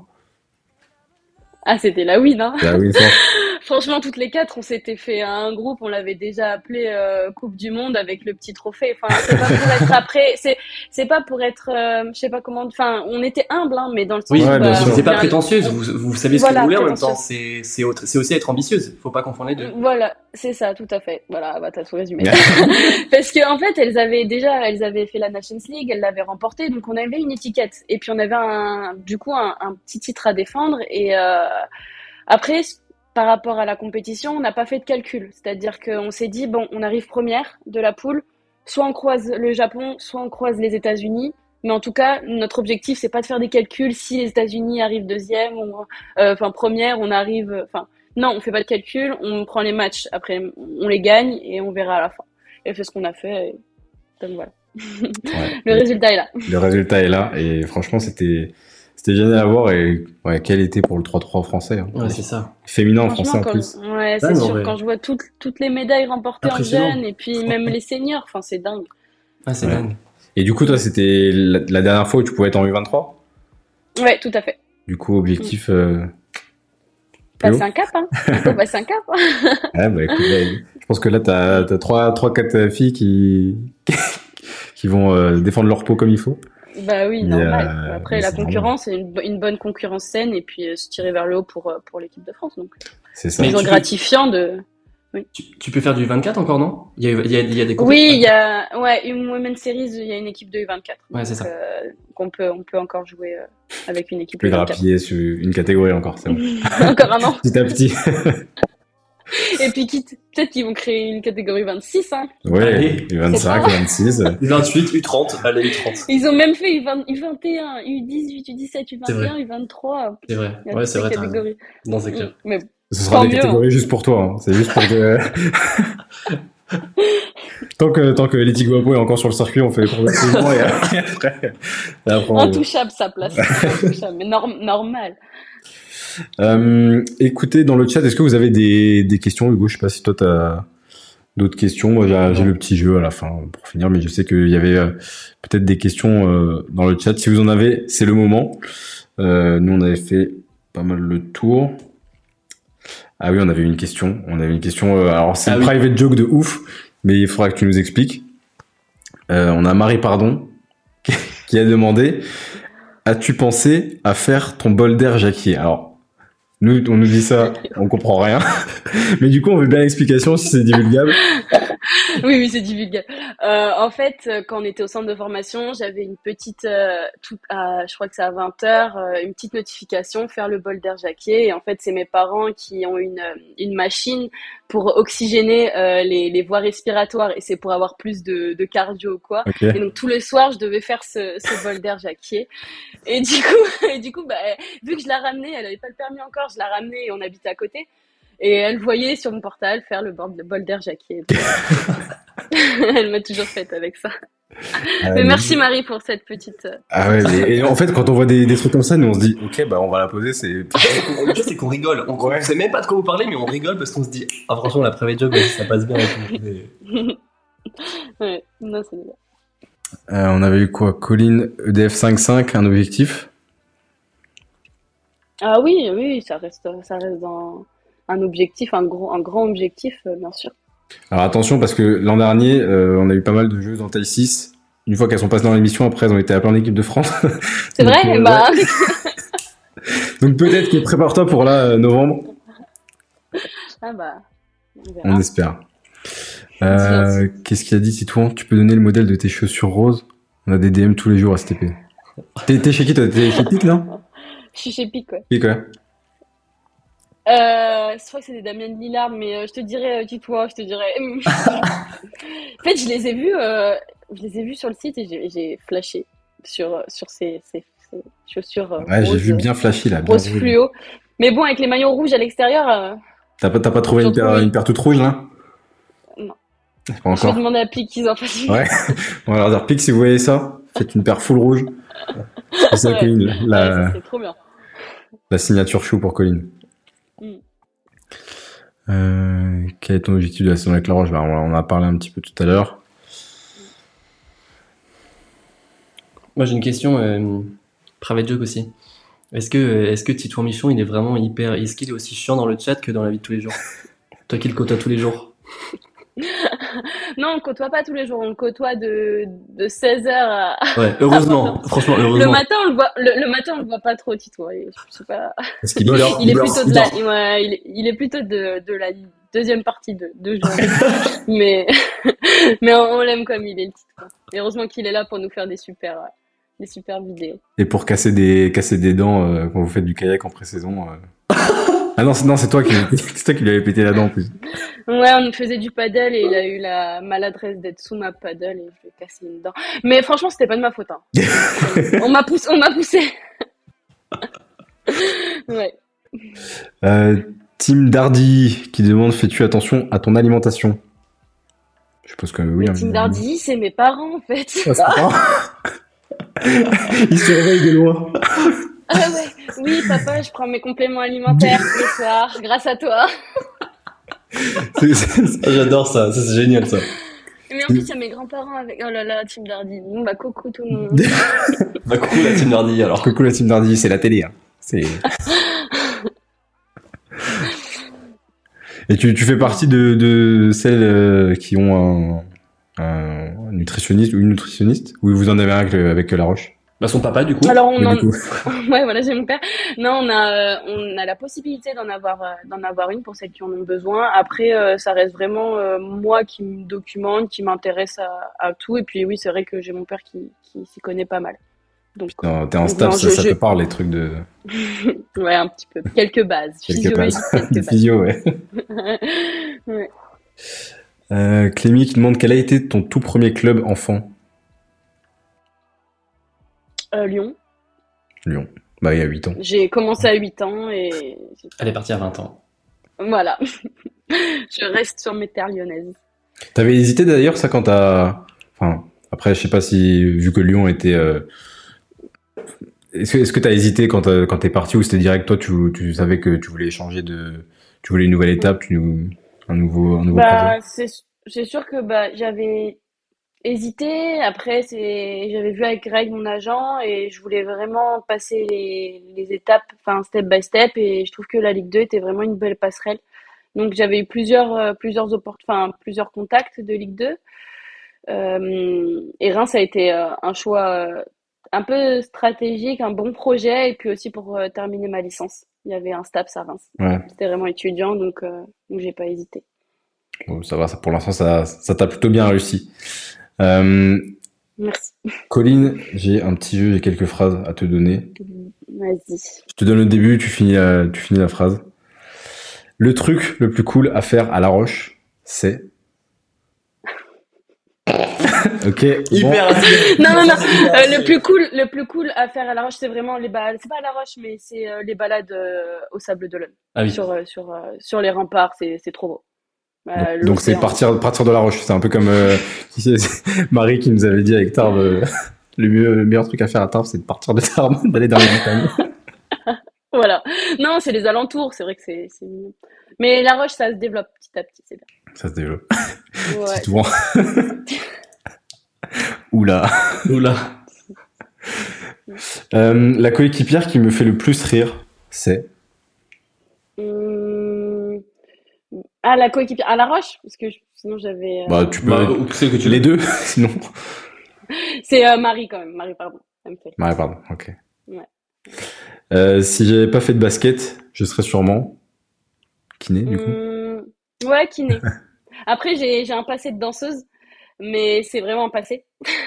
S2: Ah c'était la win hein.
S1: La win
S2: Franchement, toutes les quatre, on s'était fait un groupe, on l'avait déjà appelé euh, Coupe du Monde avec le petit trophée. Enfin, c'est pas pour être après, c'est c'est pas pour être, euh, je sais pas comment. Enfin, on était humble, hein, mais dans le sens
S3: oui, ouais,
S2: bah,
S3: c'est pas prétentieuse. Vous, vous savez ce
S2: Voilà,
S3: que vous voulez en même temps. C'est c'est autre- c'est aussi être ambitieuse. Faut pas confondre les deux.
S2: Voilà, c'est ça, tout à fait. Voilà, bah t'as tout résumé. Parce que en fait, elles avaient déjà, elles avaient fait la Nations League, elles l'avaient remportée, donc on avait une étiquette. Et puis on avait un, du coup, un, un petit titre à défendre. Et euh, après, par rapport à la compétition, on n'a pas fait de calcul. C'est-à-dire qu'on s'est dit, bon, on arrive première de la poule, soit on croise le Japon, soit on croise les États-Unis. Mais en tout cas, notre objectif, c'est pas de faire des calculs si les États-Unis arrivent deuxième, euh, enfin première, on arrive, enfin non, on fait pas de calcul, on prend les matchs, après on les gagne et on verra à la fin. Et c'est ce qu'on a fait. Et... Donc voilà.
S1: Ouais.
S2: Le résultat est là.
S1: Le résultat est là et franchement c'était c'était génial à voir et ouais, quel été pour le 3-3 français. hein.
S3: Ouais, c'est ça.
S1: Féminin français en
S2: quand,
S1: plus.
S2: ouais, c'est
S3: Ah,
S2: sûr,
S3: ouais.
S2: quand je vois toutes, toutes les médailles remportées en jeunes et puis même les seniors, enfin c'est dingue.
S3: Ah, c'est
S1: Ouais.
S3: dingue.
S1: Et du coup toi c'était la, la dernière fois où tu pouvais être en U23?
S2: Ouais, tout à fait.
S1: Du coup objectif euh, plus haut
S2: Passer un cap, hein. Faut passer un cap. hein.
S1: Ouais, bah, écoute, là, je pense que là, t'as as trois, trois, quatre filles qui, qui vont euh, défendre leur peau comme il faut.
S2: Bah oui, normal.
S1: euh,
S2: Après, la concurrence, c'est une, bo- une bonne concurrence saine et puis euh, se tirer vers le haut pour, euh, pour l'équipe de France. Donc,
S1: C'est ça.
S3: Mais
S2: toujours
S3: peux-
S2: gratifiant de.
S3: Tu, tu peux faire du 24 encore, non? Il y, a, il, y a, il y a des
S2: Oui, il y a ouais, une Women's Series, il y a une équipe de U24.
S3: Ouais, c'est ça.
S2: euh, qu'on peut, on peut encore jouer euh, avec une équipe
S1: Tu peux
S2: U24.
S1: grappiller sur une catégorie encore, c'est bon.
S2: encore un an.
S1: Petit à petit.
S2: Et puis, quitte, peut-être qu'ils vont créer une catégorie 26. Hein.
S3: Allez.
S1: U25, U26.
S3: 28, U30, allez, U30.
S2: Ils ont même fait U20, U21, U18, U17,
S3: C'est vrai.
S2: U21, U23.
S3: C'est vrai. Ouais, c'est
S2: ces
S3: vrai,
S2: catégories.
S3: Non, c'est clair.
S2: Mais
S1: Ce sera
S2: Tant
S1: des
S2: mieux,
S1: catégories juste pour toi. hein. C'est juste pour que... tant que tant que Leti Guapo est encore sur le circuit, on fait les progressivement et après, et après on-
S2: intouchable sa place. Intouchable, mais norm- normal.
S1: Euh, écoutez, dans le chat, est-ce que vous avez des, des questions, Hugo? Je sais pas si toi, tu as d'autres questions. Moi, j'ai le petit jeu à la fin pour finir, mais je sais qu'il y avait euh, peut-être des questions euh, dans le chat. Si vous en avez, c'est le moment. Euh, nous, on avait fait pas mal le tour. Ah oui, on avait une question. On avait une question. alors, c'est
S3: Ah
S1: une
S3: oui.
S1: private joke de ouf, mais il faudra que tu nous expliques. Euh, on a Marie Pardon qui a demandé As-tu pensé à faire ton bol d'air Jacquier? Alors, nous, on nous dit ça, on comprend rien. Mais du coup, on veut bien l'explication si c'est divulgable.
S2: Oui, oui, c'est divulgable. Euh, en fait, euh, quand on était au centre de formation, j'avais une petite, euh, tout, à- je crois que c'est à 20h, une petite notification, faire le bol d'air Jacquier. Et en fait, c'est mes parents qui ont une, une machine pour oxygéner les, les voies respiratoires et c'est pour avoir plus de, de cardio, quoi.
S1: Ok.
S2: Et donc tous les soirs, je devais faire ce, ce bol d'air Jacquier. Et du coup, et du coup, bah, vu que je la ramenais, elle avait pas le permis encore, je la ramenais et on habitait à côté. Et elle voyait sur mon portable faire le bol, d'air Jacquier. elle m'a toujours faite avec ça.
S1: Euh,
S2: Mais merci Marie pour cette petite. euh,
S1: Ah ouais, mais- et en fait, quand on voit des, des trucs comme ça, nous on se dit, ok, bah on va la poser, c'est.
S3: C'est qu'on rigole. On
S1: Ouais.
S3: ne sait même pas de quoi vous parlez, mais on rigole parce qu'on se dit Ah, franchement, la private vas-y, ça passe bien. et tout. Mais-
S2: ouais, non, c'est bien.
S1: Euh, on avait eu quoi? Colline EDF 5.5, un objectif?
S2: Ah oui, oui, ça reste, ça reste dans un objectif, un gros, un grand objectif, euh, bien sûr.
S1: Alors attention, parce que l'an dernier, euh, on a eu pas mal de jeux en taille 6. Une fois qu'elles sont passées dans l'émission, après, elles ont été appelées en équipe de France.
S2: C'est vrai,
S1: euh,
S2: bah,
S1: Donc peut-être que prépare-toi pour là, euh, novembre,
S2: ah bah, on verra.
S1: on espère. Euh, Qu'est-ce qu'il a dit, Titouan? Tu peux donner le modèle de tes chaussures roses? On a des DM tous les jours à STP. T'es t'es chez qui toi? T'es chez Pic, non?
S2: Je suis chez Pic, ouais.
S1: Pic, ouais.
S2: Euh, je crois que c'est des Damien Lillard, mais euh, je te dirais, euh, dis-toi, je te dirais. en fait, je les ai vus, euh, je les ai vus sur le site et j'ai- flashé sur, sur ces, ces, ces chaussures euh,
S1: Ouais, j'ai vu bien flashy là. Bien
S2: fluo. Mais bon, avec les maillots rouges à l'extérieur, euh,
S1: T'as pas, pas trouvé une paire, une paire toute rouge là?
S2: Non.
S1: Pas
S2: je vais
S1: encore.
S2: demander à Pic qu'ils en fassent.
S1: Ouais. On va leur dire Pic si vous voyez ça, faites une paire full rouge. C'est ça,
S2: Ouais.
S1: Colline,
S2: Ouais,
S1: la,
S2: ça, trop bien.
S1: La signature chou pour Colline. Euh, quel est ton objectif de la saison avec la Roche On en a parlé un petit peu tout à l'heure.
S3: Moi, j'ai une question, euh, private joke aussi. Est-ce que, est-ce que Titouan Michon, il est vraiment hyper. Est-ce qu'il est aussi chiant dans le chat que dans la vie de tous les jours? Toi qui le côtoies tous les jours.
S2: Non, on le côtoie pas tous les jours. On le côtoie de, de 16h à.
S3: Ouais, heureusement. Franchement,
S2: Le
S3: heureusement.
S2: matin, on le voit, le, le matin, on le voit pas trop, Tito. Il- Je sais pas.
S1: Est-ce qu'il dort
S2: Il est plutôt
S1: il
S2: de la, ouais, il est, il est plutôt de, de la deuxième partie de, de journée. mais, mais on, on l'aime comme il est, le Tito. Et heureusement qu'il est là pour nous faire des super, euh, des super vidéos.
S1: Et pour casser des, casser des dents euh, quand vous faites du kayak en pré-saison. euh. Ah non, c'est, non, c'est toi qui, c'est toi qui lui avais pété la dent en plus.
S2: Ouais, on faisait du paddle et il a eu la maladresse d'être sous ma paddle et je lui ai cassé une dent. Mais franchement, c'était pas de ma faute. Hein. on m'a poussé, on m'a poussé. ouais.
S1: Euh, Tim Dardy qui demande fais-tu attention à ton alimentation? Je suppose que oui. hein,
S2: Tim Dardy, c'est mes parents en fait.
S1: Ah, c'est pas- Il surveille de loin.
S2: Ah ouais, oui papa, je prends mes compléments alimentaires tous les soirs, grâce à toi.
S3: J'adore ça, ça c'est génial ça.
S2: Mais en plus, il y a mes grands-parents avec. Oh là là, Tim Dardy. Bon bah coucou tout le monde.
S3: Bah coucou la team Nardi alors.
S1: Coucou la Team Dardy, c'est la télé. hein. C'est. Et tu, tu fais partie de, de celles euh, qui ont un, un nutritionniste ou une nutritionniste? Ou vous en avez un avec, le- avec La Roche
S3: Bah son papa du coup.
S2: Alors on en...
S1: du coup,
S2: Ouais, voilà, j'ai mon père. Non, on a, euh, on a la possibilité d'en avoir, euh, d'en avoir une pour celles qui en ont besoin. Après, euh, ça reste vraiment euh, moi qui me documente, qui m'intéresse à, à tout. Et puis oui, c'est vrai que j'ai mon père qui, qui s'y connaît pas mal. Donc,
S1: non, t'es en
S2: Non,
S1: staff, ça,
S2: je-
S1: ça
S2: je-
S1: te parle les trucs de
S2: ouais, un petit peu. Quelques bases.
S1: quelques passes
S2: quelques bases.
S1: physio, ouais.
S2: Ouais.
S1: Euh, Clémy qui demande quel a été ton tout premier club enfant?
S2: Euh, Lyon.
S1: Lyon. Bah, il y a 8 ans.
S2: J'ai commencé à 8 ans et
S3: Elle est partie à 20 ans.
S2: voilà. je reste sur mes terres lyonnaises.
S1: T'avais hésité d'ailleurs, ça, quand t'as. Enfin, après, je sais pas si, vu que Lyon était. euh, Est-ce que est-ce que t'as hésité quand t'as- quand t'es parti ou c'était direct, toi, tu, tu savais que tu voulais changer de. Tu voulais une nouvelle étape, tu, un nouveau, un nouveau
S2: Bah,
S1: projet?
S2: c'est c'est sûr que bah j'avais hésité. Après, c'est j'avais vu avec Greg mon agent et je voulais vraiment passer les, les étapes, enfin step by step. Et je trouve que la Ligue 2 était vraiment une belle passerelle. Donc j'avais eu plusieurs euh, plusieurs enfin plusieurs contacts de Ligue 2. Euh, et Reims a été euh, un choix euh, un peu stratégique, un bon projet, et puis aussi pour terminer ma licence. Il y avait un STAPS à Reims.
S1: Ouais.
S2: C'était vraiment étudiant, donc, donc j'ai pas hésité.
S1: Bon, ça va, ça, pour l'instant, ça, ça t'a plutôt bien réussi. Euh,
S2: Merci.
S1: Colline, j'ai un petit jeu, j'ai quelques phrases à te donner.
S2: Vas-y.
S1: Je te donne le début, tu finis la, tu finis la phrase. Le truc le plus cool à faire à La Roche, c'est. ok. bon.
S3: Hyper
S2: Non, non, non. Euh, le plus cool, le plus cool à faire à La Roche, c'est vraiment les balades. C'est pas à La Roche, mais c'est euh, les balades euh, au Sable d'Olonne.
S3: Ah oui.
S2: Sur, euh, sur, euh, sur les remparts, c'est c'est trop beau. Euh,
S1: Donc- c'est
S2: l'océan.
S1: partir, partir de La Roche. C'est un peu comme euh, Marie qui nous avait dit avec Tarbes, euh, le, mieux, le meilleur truc à faire à Tarbes, c'est de partir de Tarbes, d'aller dans les montagnes.
S2: Voilà. Non, c'est les alentours, c'est vrai que c'est c'est mignon. Mais La Roche, ça se développe petit à petit, c'est
S1: Ça se développe.
S2: bien. Ouais.
S1: C'est tout. Oula.
S3: Oula.
S1: Euh, la coéquipière qui me fait le plus rire, c'est?
S2: Hum, Ah, la coéquipière. À La Roche Parce que je- sinon j'avais. euh,
S1: Bah, tu peux.
S3: Bah, ou celle que tu
S1: les deux, sinon.
S2: C'est euh, Marie quand même. Marie, pardon. Ça me fait.
S1: Ouais, pardon, ok.
S2: Ouais.
S1: Euh, si j'avais pas fait de basket, je serais sûrement kiné, du coup.
S2: Hum, Ouais, kiné. Après, j'ai j'ai un passé de danseuse, mais c'est vraiment un passé.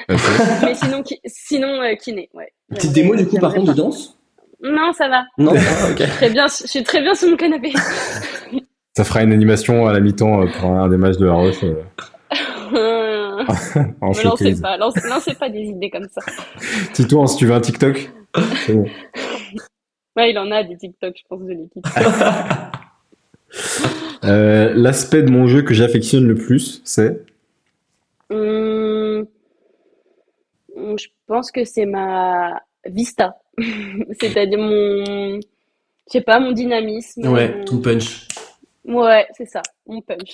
S1: Ok.
S2: Mais sinon, ki- sinon euh, kiné, ouais.
S3: Petite démo du coup par contre de danse?
S2: Non, ça va.
S3: Non Ah, ok.
S2: Très bien, je suis très bien sur mon canapé.
S1: Ça fera une animation à la mi-temps euh, pour un des matchs de la Roche euh, en
S2: Me lancez pas, lancez, lancez pas des idées comme ça.
S1: Tito, si tu veux un TikTok, c'est bon.
S2: Ouais, il en a des TikTok, je pense, de l'équipe.
S1: Euh, L'aspect de mon jeu que j'affectionne le plus, c'est?
S2: Hum, hum, je pense que c'est ma vista. C'est-à-dire mon, je sais pas, mon dynamisme.
S3: Ouais,
S2: mon-
S3: ton punch.
S2: Ouais, c'est ça, mon punch.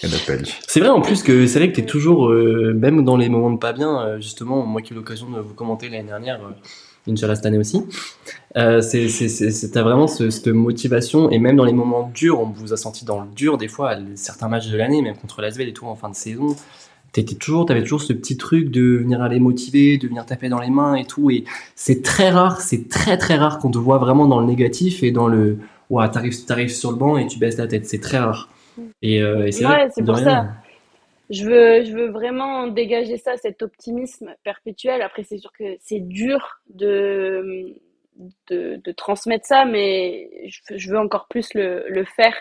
S3: C'est vrai en plus que c'est vrai que t'es toujours, euh, même dans les moments de pas bien, euh, justement, moi qui ai eu l'occasion de vous commenter l'année dernière, euh, Inch'Allah cette année aussi, euh, t'as vraiment ce- cette motivation et même dans les moments durs, on vous a senti dans le dur des fois, à certains matchs de l'année, même contre l'Asvel et tout en fin de saison. T'étais toujours, t'avais toujours ce petit truc de venir aller motiver, de venir taper dans les mains et tout. Et c'est très rare, c'est très très rare qu'on te voit vraiment dans le négatif et dans le, ouah, t'arrives, t'arrives sur le banc et tu baisses la tête. C'est très rare. Et, euh, et c'est
S2: Ouais, c'est pour
S3: rien,
S2: ça. Je veux, je veux vraiment dégager ça, cet optimisme perpétuel. Après, c'est sûr que c'est dur de, de, de transmettre ça, mais je, je veux encore plus le, le faire.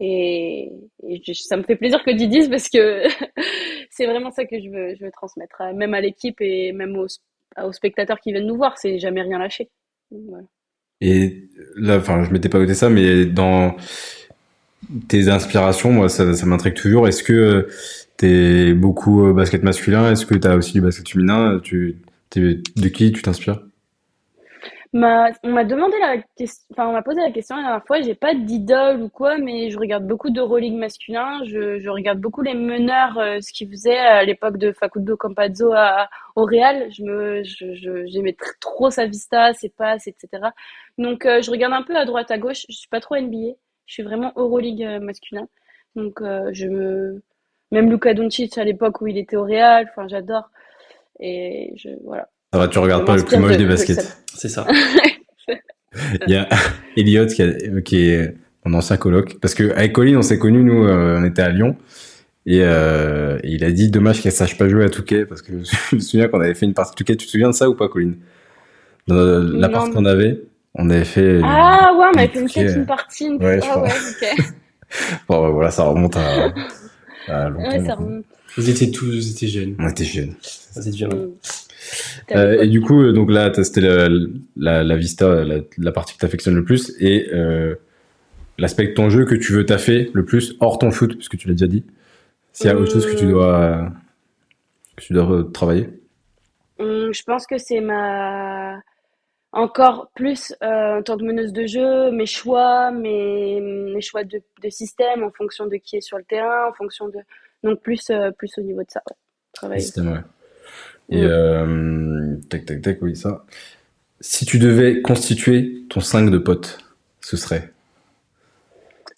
S2: Et, et je- ça me fait plaisir que tu dises parce que c'est vraiment ça que je veux, je veux transmettre, même à l'équipe et même aux, aux spectateurs qui viennent nous voir. C'est jamais rien lâcher. Voilà.
S1: Et là, enfin, je m'étais pas noté ça, mais dans tes inspirations, moi, ça, ça m'intrigue toujours. Est-ce que t'es beaucoup euh, basket masculin? Est-ce que t'as aussi du basket féminin? Tu, de qui? Tu t'inspires?
S2: On m'a demandé la question, enfin, on m'a posé la question la dernière fois. J'ai pas d'idole ou quoi, mais je regarde beaucoup d'Euroleague masculin. Je, je regarde beaucoup les meneurs, euh, ce qu'ils faisaient à l'époque de Facundo Campazzo à, au Real. Je me, je, je- j'aimais tr- trop sa vista, ses passes, etc. Donc, euh, je regarde un peu à droite, à gauche. Je suis pas trop NBA. Je suis vraiment Euroleague masculin. Donc, euh, je me, même Luka Doncic à l'époque où il était au Real. Enfin, j'adore. Et je, voilà.
S1: Ça va, tu regardes pas le plus moche
S2: de-
S1: des
S2: de
S1: baskets.
S3: C'est ça.
S1: Il y a Elliot qui, a- qui est mon ancien coloc. Parce que avec Colin, on s'est connus, nous, euh, on était à Lyon. Et, euh, et il a dit dommage qu'elle sache pas jouer à Touquet. Parce que je me souviens qu'on avait fait une partie de Touquet. Tu te souviens de ça ou pas, Colin Dans la
S2: Non.
S1: partie qu'on avait, on avait fait.
S2: Ah ouais, on avait fait une, partie. Une...
S1: Ouais,
S2: ah ouais, ok.
S1: Bon, ouais, voilà, ça remonte à, à longtemps.
S2: Ouais, ça remonte.
S3: Vous étiez tous, vous étiez jeunes.
S1: On était jeunes.
S3: Vous étiez jeunes.
S1: Euh, et du coup, euh, donc là, c'était la, la, la vista, la, la partie que t'affectionnes le plus, et euh, l'aspect de ton jeu que tu veux taffer le plus hors ton foot, puisque tu l'as déjà dit. S'il y a autre chose que tu dois, que tu dois travailler.
S2: Hum, je pense que c'est ma encore plus euh, en tant que meneuse de jeu, mes choix, mes, mes choix de, de système en fonction de qui est sur le terrain, en fonction de donc plus euh, plus au niveau de ça. ouais. Travailler.
S1: Système, ouais. Et
S2: Mm.
S1: euh, tac, tac, tac, oui, ça. Si tu devais constituer ton 5 de potes, ce serait?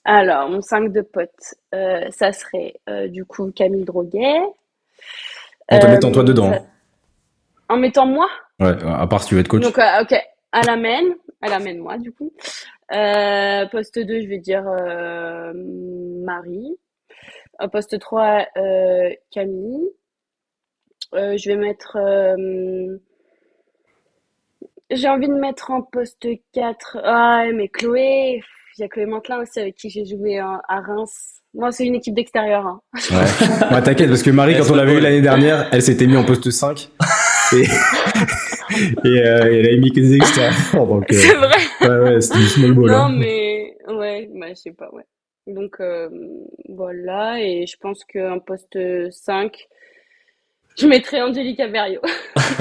S2: Alors mon 5 de potes, euh, ça serait euh, du coup Camille Droguet.
S1: En te mettant toi dedans.
S2: ça- En mettant moi?
S1: Ouais, à part si tu veux être coach.
S2: Donc, ok, à la main, à la main, moi, du coup. Poste 2, je vais dire Marie. Poste 3, euh, Camille. Euh, je vais mettre. euh, j'ai envie de mettre en poste 4. Ah, mais Chloé. Il y a Chloé Mantelin aussi avec qui j'ai joué à, à Reims. Moi, c'est une équipe d'extérieur. hein.
S1: Ouais. Ouais, t'inquiète, parce que Marie, quand on l'avait eu l'année dernière, elle s'était mise en poste 5. Et, et, euh, elle avait mis que des extérieurs. Donc, euh,
S2: C'est vrai.
S1: ouais, ouais, c'était du small ball.
S2: Non,
S1: hein.
S2: mais ouais, bah, je sais pas, ouais. Donc euh, voilà, et je pense qu'un poste 5, je mettrais Angelica Berrio.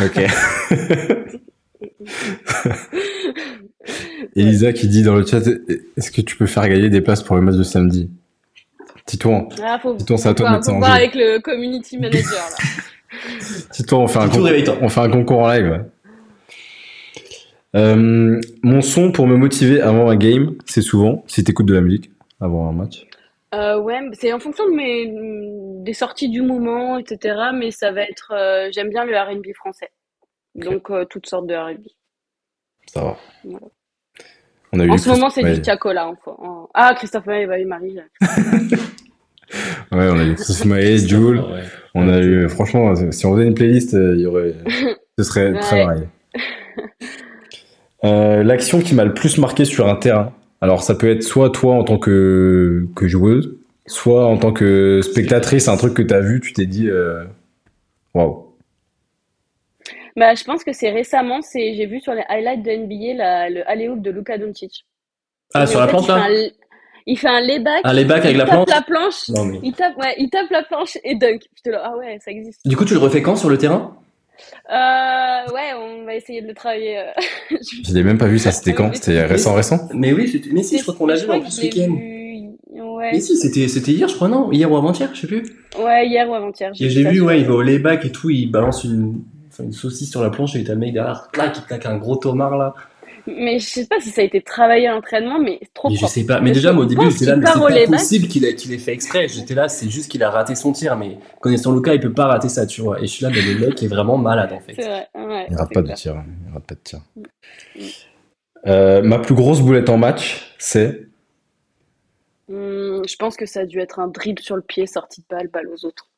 S1: Ok. Elisa qui dit dans le chat, est-ce que tu peux faire gagner des places pour le match de samedi? Titouan,
S2: Ah,
S1: Dis-toi, c'est à toi de mettre ça en jeu.
S2: avec le community manager là.
S1: Titouan, on fait un
S3: Titou,
S1: concours,
S3: réveille-toi.
S1: on fait un concours en live. Euh, mon son pour me motiver avant un game, c'est souvent, si t'écoutes de la musique avant un match.
S2: Euh, ouais, c'est en fonction de mes des sorties du moment, etc. Mais ça va être, euh, j'aime bien le R&B français, donc euh, toutes sortes de R&B.
S1: Ça va.
S2: Voilà.
S1: On a eu
S2: En ce moment, c'est
S1: ouais.
S2: du Tiakola. En, en- Ah, Christophe Maé, bah oui, Marie.
S1: Ouais, on a eu Chris Maé, Jules.
S3: Ouais.
S1: On a eu, franchement, si on faisait une playlist, euh, il y aurait, ce serait très
S2: Ouais.
S1: varié. Euh, L'action qui m'a le plus marqué sur un terrain. Alors, ça peut être soit toi en tant que, que joueuse, soit en tant que spectatrice, un truc que t'as vu, tu t'es dit, euh, waouh.
S2: Bah, je pense que c'est récemment, c'est j'ai vu sur les highlights de NBA la, le alley-oop de Luka Doncic.
S3: Ah,
S2: Mais
S3: sur la
S2: fait,
S3: planche
S2: il fait
S3: là
S2: un, il fait un layback,
S3: Un layback avec la planche
S2: la planche,
S3: Non mais.
S2: il tape, ouais, il tape la planche et dunk. Ah ouais, ça existe.
S3: Du coup, tu le refais quand sur le terrain?
S2: Euh, ouais, on va essayer de le travailler. euh.
S1: Je l'ai même pas vu, ça c'était quand? C'était récent, récent?
S3: Mais oui, mais si, je crois qu'on l'a vu en plus ce week-end.
S2: Ouais.
S3: Mais si, c'était c'était hier, je crois, non? Hier ou avant-hier, je sais plus.
S2: ouais, hier ou avant-hier.
S3: J'ai vu, ouais, il va au layback et tout, il balance une, enfin, une saucisse sur la planche et t'as le mec derrière, clac, il claque un gros tomard là.
S2: Mais je sais pas si ça a été travaillé à l'entraînement, mais trop
S3: Mais je sais pas. Mais
S2: Je
S3: déjà, moi, au début, j'étais là,
S2: qu'il
S3: mais c'est pas possible qu'il ait, qu'il ait fait exprès. J'étais là, c'est juste qu'il a raté son tir, mais connaissant Lucas, il peut pas rater ça, tu vois. Et je suis là, mais le mec est vraiment malade, en fait.
S2: vrai. Ouais,
S1: Il rate pas de tir. Il rate pas de tir. Euh, ma plus grosse boulette en match, c'est.
S2: Hum, je pense que ça a dû être un dribble sur le pied, sortie de balle, balle aux autres.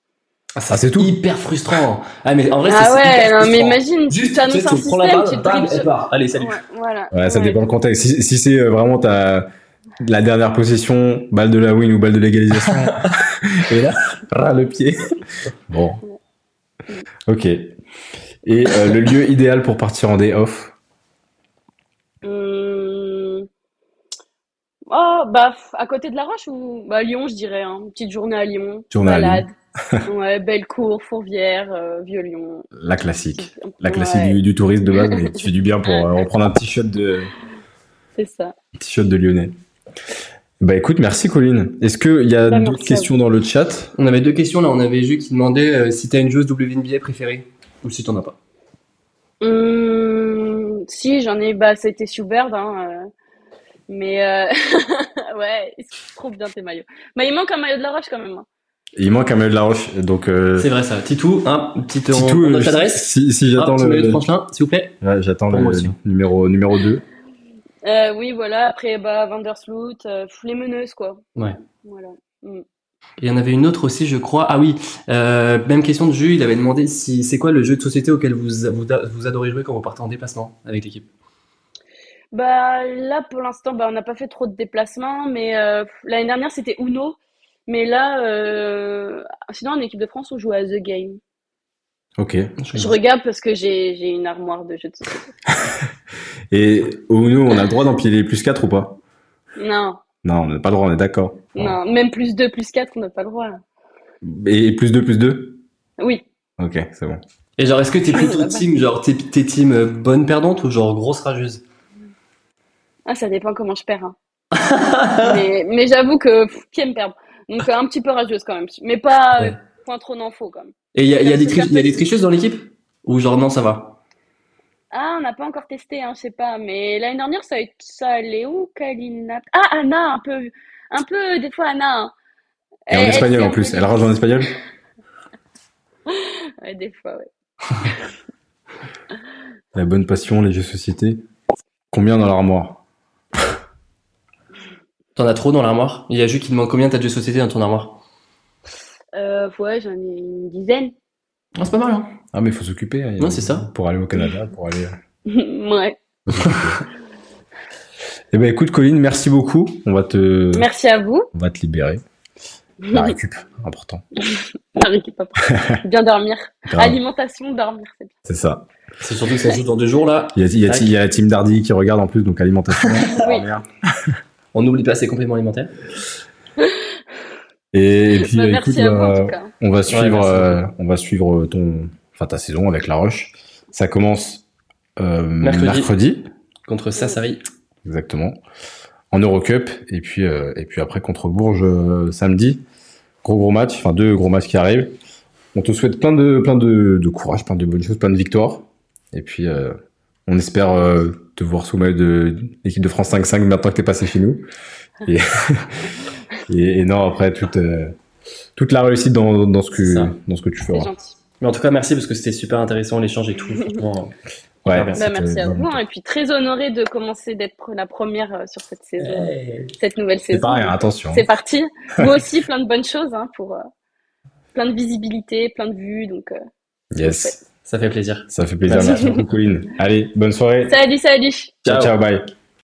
S3: Ah,
S1: Ah, c'est tout
S3: Hyper frustrant. Ah, mais en vrai, c'est
S2: Ah ouais,
S3: hyper
S2: non, mais imagine, tu
S3: Juste, tu
S2: un
S3: sais, tu prends la
S2: système,
S3: balle,
S2: tu
S3: bam, elle part. Allez, salut.
S2: Ouais, voilà.
S1: Ouais, ça
S2: Ouais.
S1: dépend le contexte. Si, si c'est euh, vraiment ta la dernière possession, balle de la win ou balle de l'égalisation, et là, ras le pied. Bon. Ok. Et euh, le lieu idéal pour partir en day off?
S2: Hum, Oh, bah, à côté de la Roche ou bah, Lyon, je dirais. Hein. Une petite journée à Lyon.
S1: Journée à
S2: balade. Ouais, Bellecour, Fourvière, euh, Vieux-Lyon.
S1: La classique.
S2: Petit-
S1: La classique
S2: Ouais,
S1: du, du tourisme de base, mais qui fait du bien pour euh, reprendre un petit shot de,
S2: C'est ça.
S1: un petit shot de lyonnais. Bah écoute, merci Colline. Est-ce qu'il y a
S2: Bah,
S1: d'autres questions dans le chat?
S3: On avait deux questions là. On avait Ju qui demandait euh, si t'as une joueuse WNBA préférée ou si t'en as pas.
S2: Hum, si, j'en ai, bah, c'était Schubert, hein, euh, mais euh, ouais, c'est trop bien tes maillots. Mais il manque un maillot de la Roche quand même. hein.
S1: Il manque un maillot de la Roche, donc euh,
S3: C'est vrai ça. Titou, hein, petite
S1: Titou,
S3: on, on note
S1: euh,
S3: l'adresse.
S1: Si, si j'attends
S3: de
S1: le,
S3: Franchelin, s'il vous plaît.
S1: Ouais, j'attends le
S3: aussi.
S1: numéro numéro 2.
S2: Euh, oui, voilà. Après, bah, Vandersloot, euh, les meneuses, quoi.
S3: Ouais.
S2: Voilà.
S3: Et il y en avait une autre aussi, je crois. Ah oui, euh, même question de Ju. Il avait demandé si c'est quoi le jeu de société auquel vous, vous, vous adorez jouer quand vous partez en déplacement avec l'équipe?
S2: Bah, là, pour l'instant, bah, on n'a pas fait trop de déplacements, mais euh, l'année dernière, c'était Uno. Mais là, euh, sinon, en équipe de France, on joue à The Game.
S1: Ok.
S2: Je regarde parce que j'ai j'ai une armoire de jeux de société.
S1: Et au Uno, on a le droit d'empiler plus 4 ou pas?
S2: Non,
S1: Non, on n'a pas le droit, on est d'accord.
S2: non, même plus 2, plus 4, on n'a pas le droit. là.
S1: Et plus 2 plus 2
S2: Oui.
S1: Ok, c'est bon.
S3: Et genre, est-ce que t'es plutôt
S2: Ah, bah.
S3: team, genre, t'es, t'es team euh, bonne perdante ou genre grosse rageuse?
S2: Ah, ça dépend comment je perds. hein. mais mais j'avoue que pff, qui aime perdre? Donc euh, un petit peu rageuse quand même. Mais pas
S3: Ouais.
S2: euh, point trop d'infos quand même.
S3: Et il y a, y a des y a tricheuses dans l'équipe? Ou genre, non, ça va?
S2: Ah, on n'a pas encore testé, hein, je sais pas. Mais l'année dernière, ça, a été- ça allait où, Kalina? Ah, Anna, un peu. Un peu, des fois, Anna. hein.
S1: Et en
S2: Elle-
S1: espagnol en plus. Elle rage en espagnol?
S2: Ouais, des fois, ouais.
S1: La bonne passion, les jeux de société. Combien dans l'armoire?
S3: T'en as trop dans l'armoire Il y a Ju qui demande combien t'as de jeux de société dans ton armoire
S2: Euh, ouais, j'en ai une dizaine.
S3: Ah, c'est pas mal, hein
S1: Ah, mais il faut s'occuper. hein.
S3: Ouais, c'est ça.
S1: Pour aller au Canada, pour aller.
S2: ouais.
S1: Eh ben écoute, Colline, merci beaucoup. On va te,
S2: Merci à vous.
S1: on va te libérer. La récup, important.
S2: La récup après. Bien dormir. Alimentation, dormir, c'est bien.
S1: C'est ça.
S3: C'est surtout que ça joue dans deux jours là.
S1: Il y a, il y a-
S3: Tac.
S1: il y a la team Dardy qui regarde en plus, donc alimentation.
S2: Oui.
S1: dormir.
S3: On n'oublie pas ses compléments alimentaires.
S1: Et, et puis,
S2: Bah, merci
S1: écoute,
S2: à vous en tout cas.
S1: on va suivre, euh, on va suivre ton, enfin ta saison avec La Roche. Ça commence euh,
S3: Mercredi.
S1: mercredi,
S3: Contre Sassari.
S1: exactement, en Eurocup, et puis euh, et puis après contre Bourges euh, samedi. Gros gros match, enfin deux gros matchs qui arrivent. On te souhaite plein de plein de, de courage, plein de bonnes choses, plein de victoires. Et puis euh, on espère euh, te voir sous maillot de l'équipe de France 5-5 maintenant que t'es passé chez nous. Et, et, et non après toute euh, toute la réussite dans, dans ce
S3: C'est
S1: que dans ce que tu
S2: C'est
S1: feras.
S2: gentil.
S3: Mais en tout cas, merci parce que c'était super intéressant l'échange et tout. Franchement,
S1: Ouais,
S3: Bah,
S2: merci à vous.
S1: vraiment
S2: hein, Et puis très honorée de commencer d'être la première euh, sur cette saison,
S3: Hey.
S2: cette nouvelle
S1: C'est
S2: saison.
S1: pareil, hein, attention.
S2: C'est parti. Moi aussi, plein de bonnes choses hein, pour euh, plein de visibilité, plein de vues. Donc, euh,
S1: Yes,
S3: Ça fait plaisir.
S1: ça fait plaisir. Merci. Beaucoup, Colline. Allez, bonne soirée.
S2: salut, salut.
S1: ciao,
S3: Ciao.
S1: ciao bye.